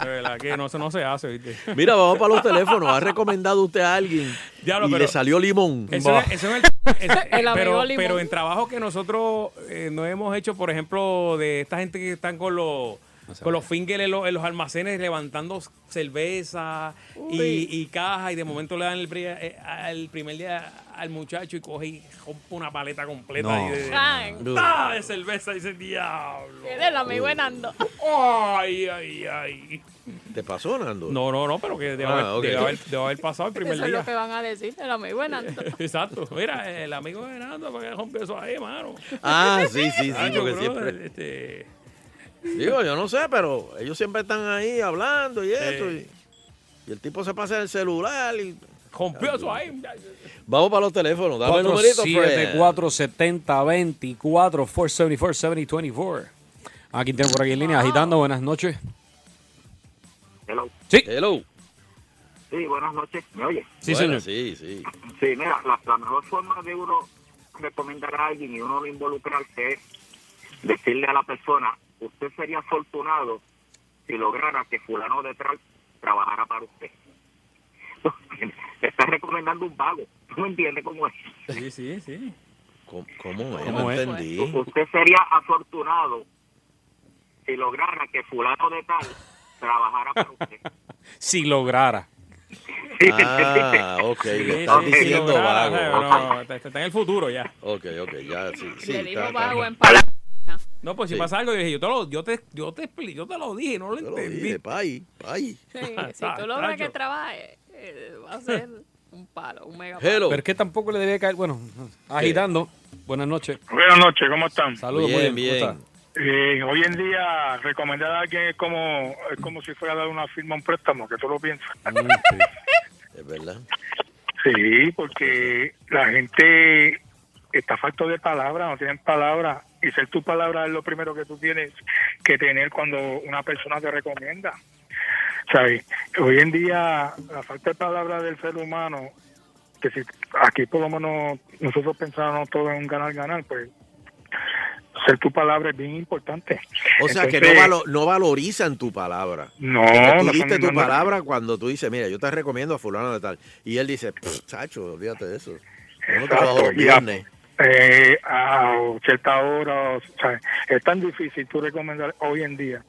de verdad que no, eso no se hace, ¿viste? Mira, vamos para los teléfonos. ¿Ha recomendado usted a alguien Diablo, y pero- le salió limón? Eso es, eso es el- es- El amigo pero, limón. pero en trabajo que nosotros eh, no hemos hecho, por ejemplo, de esta gente que están con los con los fingers en los, en los almacenes levantando cerveza y, y caja y de momento le dan el, pri- eh, primer día al muchacho y coge y rompe una paleta completa No. ahí de, Ay. ¡Ah! de cerveza y dice diablo. Era el amigo de Nando. Ay, ay, ay. ¿Te pasó, Nando? No, no, no, pero que debe, Ah, haber, debe haber- debe haber pasado el primer Eso es día. lo que van a decir, el amigo de Nando. Exacto. Mira, el amigo de Nando, ¿para qué rompió eso ahí, mano? Ah, sí, sí, sí, porque bro, siempre... este, Digo, yo no sé, pero ellos siempre están ahí hablando y eso. Sí. Y, y el tipo se pasa en el celular y... ahí. Vamos para los teléfonos. Dame el numerito, Fred. 474-7024, 470-7024. Aquí tengo por aquí en línea, agitando, buenas noches. Hello. Sí. Hello. Sí, buenas noches. ¿Me oye? Sí, Bueno, señor. Sí, sí. Sí, mira, la, la mejor forma de uno recomendar a alguien y uno involucrarse es decirle a la persona usted sería afortunado si lograra que fulano de tal trabajara para usted. Le está recomendando un vago. ¿Tú me entiendes cómo es? Sí, sí, sí. ¿Cómo, cómo es? ¿Cómo No es? entendí. Usted sería afortunado si lograra que fulano de tal trabajara para usted. Si lograra. Ah, ok. Le Sí, estás sí, sí, diciendo lograra, vago. No, está, está en el futuro ya. Ok, ok, ya, sí. sí Le dijo vago en palabras. No, pues si Sí. pasa algo, yo dije, yo te lo, yo te, yo te, expli- yo te lo dije, no lo Yo lo entendí. dije, pay, pay. Sí, si tú logras que trabaje, eh, va a ser un palo, un mega Hello. Pero es que tampoco le debe caer. Bueno, agitando. Buenas noches. Buenas noches, ¿cómo están? Saludos, Bien, muy bien. Eh, hoy en día recomendar a alguien es como, es como si fuera a dar una firma, un préstamo, que tú lo piensas. Mm, sí. Es verdad. Sí, porque la gente está falto de palabras, no tienen palabras, y ser tu palabra es lo primero que tú tienes que tener cuando una persona te recomienda. ¿Sabes? Hoy en día la falta de palabras del ser humano, que si aquí por lo menos nosotros pensábamos todo en un ganar-ganar, pues ser tu palabra es bien importante. O sea, que no, valo- no valorizan tu palabra. No, tú no, diste no, tu palabra cuando tú dices, mira, yo te recomiendo a fulano de tal. Y él dice, "Pff, chacho, olvídate de eso. Yo no trabajo los viernes. Eh, a cierta hora, o sea, es tan difícil tú recomendar hoy en día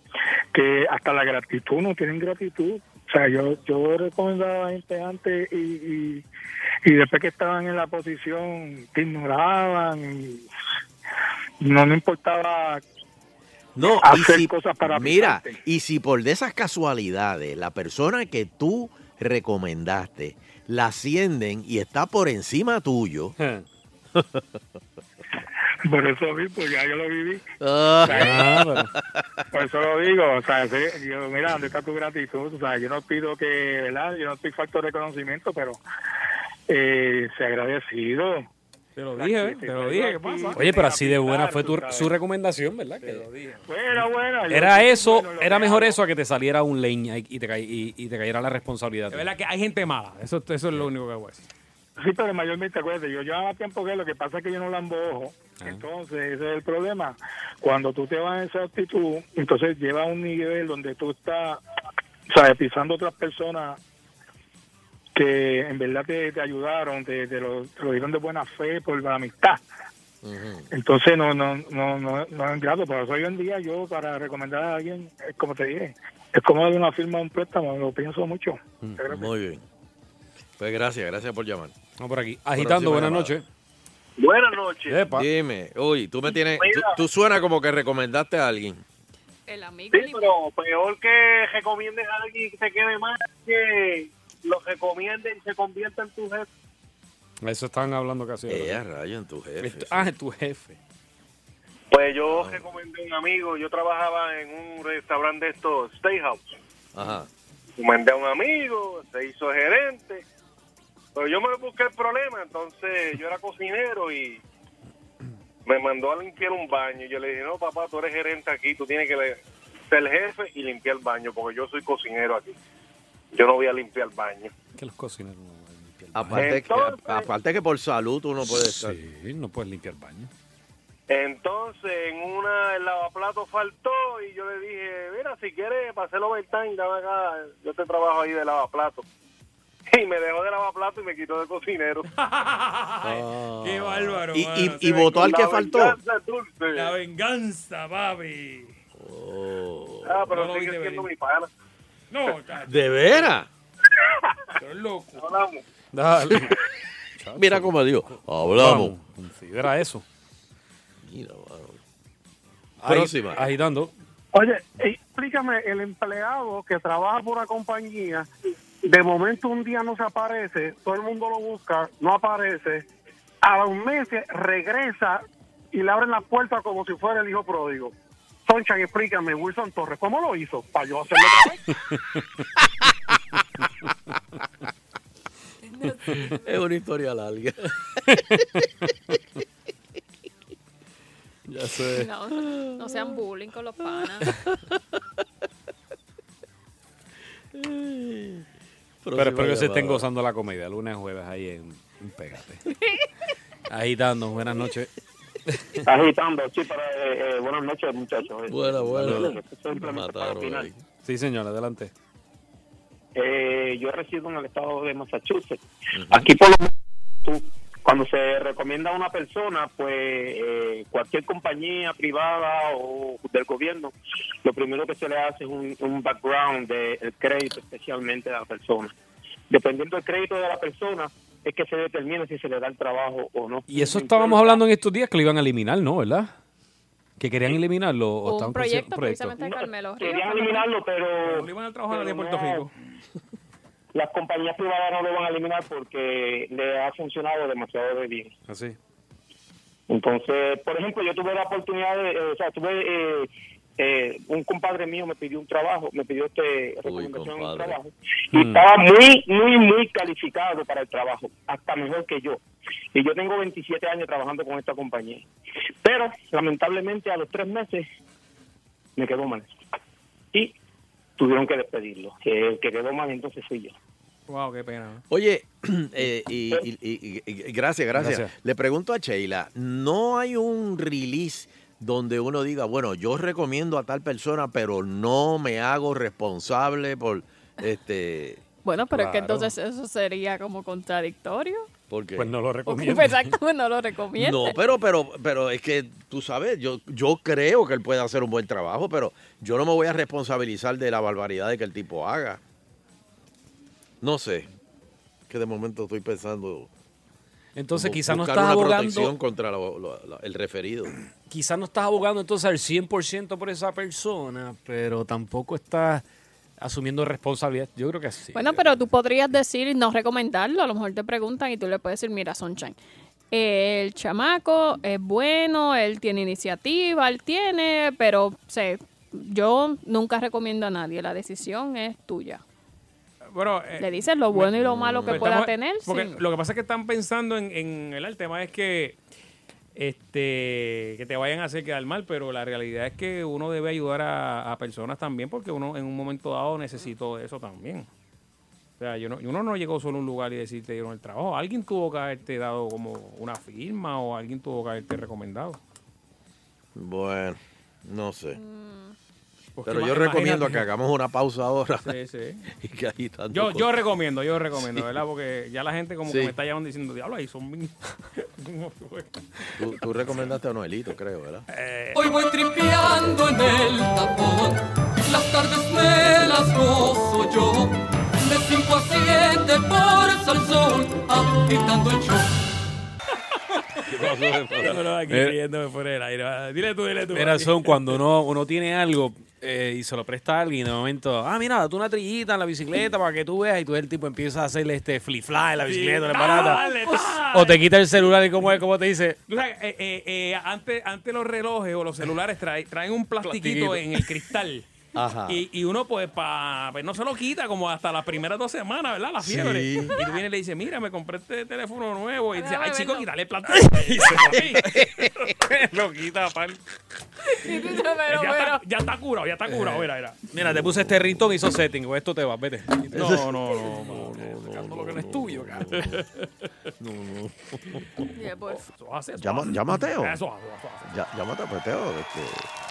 que hasta la gratitud no tienen gratitud. O sea, yo yo recomendaba a gente antes y, y, y después que estaban en la posición te ignoraban y no me importaba No, hacer si, cosas para mira, y si por de esas casualidades la persona que tú recomendaste la ascienden y está por encima tuyo, Por eso mismo, ya yo lo viví. Ah. Ah, Por eso lo digo, o sea, sí, yo, mira, ¿dónde está tu gratitud? O sea, yo no pido que, ¿verdad? Yo no estoy falto de reconocimiento, pero eh, se agradecido. Te lo dije, te lo dije, ¿qué pasa? Oye, pero así de buena fue tu, su recomendación, ¿verdad? Que Bueno, bueno. yo- era eso, bueno, lo era mejor eso a que te saliera un leña y, y te, y, y te cayera la responsabilidad. Es verdad que hay gente mala, eso, eso es lo único que voy a decir. Sí, pero mayormente, acuérdate, yo llevaba tiempo que lo que pasa es que yo no lambo ojo. Ah. Entonces, ese es el problema. Cuando tú te vas en esa actitud, entonces lleva a un nivel donde tú estás, ¿sabes? Pisando a otras personas que en verdad te, te ayudaron, te, te lo, te lo dieron de buena fe por la amistad. Entonces no no no no, no es grato, por eso hoy en día yo para recomendar a alguien, es como te dije, es como de una firma un préstamo, lo pienso mucho. muy bien. Pues gracias, gracias por llamar. Vamos por aquí. Agitando, buenas noches. Buenas noches. Dime, uy, tú me tienes, tú, tú suenas como que recomendaste a alguien. El amigo Sí, pero peor que recomiendes a alguien que te quede mal que lo recomienden y se convierta en tu jefe. Eso estaban hablando casi. Eh, a rayo en tu jefe. Esto- Ah, en tu jefe. Pues yo recomendé a un amigo, yo trabajaba en un restaurante de estos, Steakhouse. Ajá. Recomendé a un amigo, se hizo gerente. Pero yo me busqué el problema, entonces yo era cocinero y me mandó a limpiar un baño. Yo le dije, no, papá, tú eres gerente aquí, tú tienes que ser jefe y limpiar el baño, porque yo soy cocinero aquí. Yo no voy a limpiar el baño. Que los cocineros no van a limpiar Aparte, que, Entonces- aparte que por salud tú no puedes estar. Sí, no puedes limpiar baño. Entonces, en una, el lavaplato faltó y yo le dije, mira, si quieres, para hacer overtime, dame acá, yo te trabajo ahí de lavaplato. Y me dejó de lavaplato y me quitó de cocinero. Qué bárbaro. ¿Y, y, votó al que La faltó? venganza dulce. La venganza, papi. Ah, pero No sigue siendo mi pana. No, ¿De veras? pero es loco. Hablamos. Dale. Mira cómo dijo. Hablamos. Considera eso. Mira. Ahí- Próxima. Agitando. Oye, explícame, el empleado que trabaja por una compañía, de momento un día no se aparece, todo el mundo lo busca, no aparece, a los meses regresa y le abren la puerta como si fuera el hijo pródigo. Sonchan, explícame, Wilson Torres, ¿cómo lo hizo? Para yo hacerlo otra vez. Es una historia larga. espero que se estén gozando la comedia. Lunes, jueves ahí en, en Pégate. Agitando, buenas noches. Agitando, sí, para, eh, eh, buenas noches, muchachos. Bueno, bueno. Simplemente para opinar. Sí, señor, adelante. Eh, yo resido en el estado de Massachusetts. Aquí por lo menos tú, cuando se recomienda a una persona, pues eh, cualquier compañía privada o del gobierno, lo primero que se le hace es un, un background del crédito, especialmente de la persona. Dependiendo del crédito de la persona, es que se determina si se le da el trabajo o no. Y eso estábamos hablando en estos días que lo iban a eliminar, ¿no? ¿Verdad? Que querían eliminarlo. O Un proyecto, ese precisamente de Carmelo. Querían eliminarlo, pero... Le iban a trabajar de Puerto no, Rico. Las compañías privadas no lo van a eliminar porque le ha funcionado demasiado de bien. Así. Entonces, por ejemplo, yo tuve la oportunidad de, eh, o sea, tuve eh, eh, un compadre mío me pidió un trabajo, me pidió este recomendación en un trabajo y Mm. estaba muy, muy, muy calificado para el trabajo, hasta mejor que yo. Y yo tengo 27 años trabajando con esta compañía. Pero, lamentablemente, a los tres meses me quedó mal. Y tuvieron que despedirlo. Que el que quedó mal entonces fui yo. Wow, qué pena. Oye, eh, y, y- y- y- y- gracias, gracias, Gracias. Le pregunto a Sheila, ¿no hay un release donde uno diga, bueno, yo recomiendo a tal persona, pero no me hago responsable por este... Bueno, pero es que entonces eso sería como contradictorio. Porque Pues no lo pues, Exactamente, no lo recomiendo. No, pero, pero, pero es que tú sabes, yo, yo creo que él puede hacer un buen trabajo, pero yo no me voy a responsabilizar de la barbaridad de que el tipo haga. No sé. Que de momento estoy pensando. Entonces quizás no buscar estás una abogando, protección contra lo- lo- lo- el referido. Quizás no estás abogando entonces al 100% por esa persona, pero tampoco estás asumiendo responsabilidad. Yo creo que sí. Bueno, pero tú podrías decir y no recomendarlo. A lo mejor te preguntan y tú le puedes decir, mira, Sunshine, el chamaco es bueno, él tiene iniciativa, él tiene, pero sé, yo nunca recomiendo a nadie. La decisión es tuya. Bueno, eh, Le dices lo bueno y lo malo que Pero pueda estamos- tener. Porque sí. lo que pasa es que están pensando en, en el, el tema es que este que te vayan a hacer quedar mal, pero la realidad es que uno debe ayudar a, personas también porque uno en un momento dado necesitó eso también. O sea, yo no, uno no llegó solo a un lugar y decir te dieron el trabajo. Alguien tuvo que haberte dado como una firma o alguien tuvo que haberte recomendado. Bueno, no sé. Pero yo recomiendo que hagamos una pausa ahora. Sí, sí. y que ahí tanto Yo, yo recomiendo, yo recomiendo, Sí. ¿verdad? Porque ya la gente como Sí. que me está llamando diciendo, diablo, ahí son bien... Tú, tú recomendaste a Noelito, creo, ¿verdad? Hoy voy tripeando en el tapón. Las tardes me las gozo yo. De 5 a 7 por Salsón, agitando el show. Yo no, aquí Mira. riéndome fuera del aire. Dile tú, dile tú. Mira, son cuando uno, uno tiene algo eh, y se lo presta a alguien y de momento, ah, mira, tú una trillita en la bicicleta para que tú veas y tú el tipo empieza a hacerle este flip fly en la Sí, bicicleta, le dale, barata. dale. O te quita el celular y como, como te dice, Tú sabes, eh, eh, eh, antes, antes los relojes o los celulares traen, traen un plastiquito Plastiquito. en el cristal. Ajá. Y, y uno, pues, pa, pues, no se lo quita como hasta las primeras dos semanas, ¿verdad? La fiebre. Sí. Y tú vienes y le dices, mira, me compré este teléfono nuevo. Y dice, ay, chico, quítale el plástico. Y se lo lo quita, tú dices, pero, ya, pero, está, ya está curado, ya está curado. Mira, mira. Mira, te puse este ritón y hizo setting, con esto te vas, vete. No, no, no, no, Sacando lo que no es tuyo, cabrón. Yeah, pues. Eso hace, eso Llama, hace. llama a Teo. Eso eso. Ya- llámate a Teo. Este.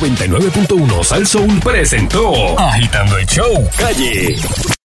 99.1 Sal Soul presentó Agitando el Show Calle.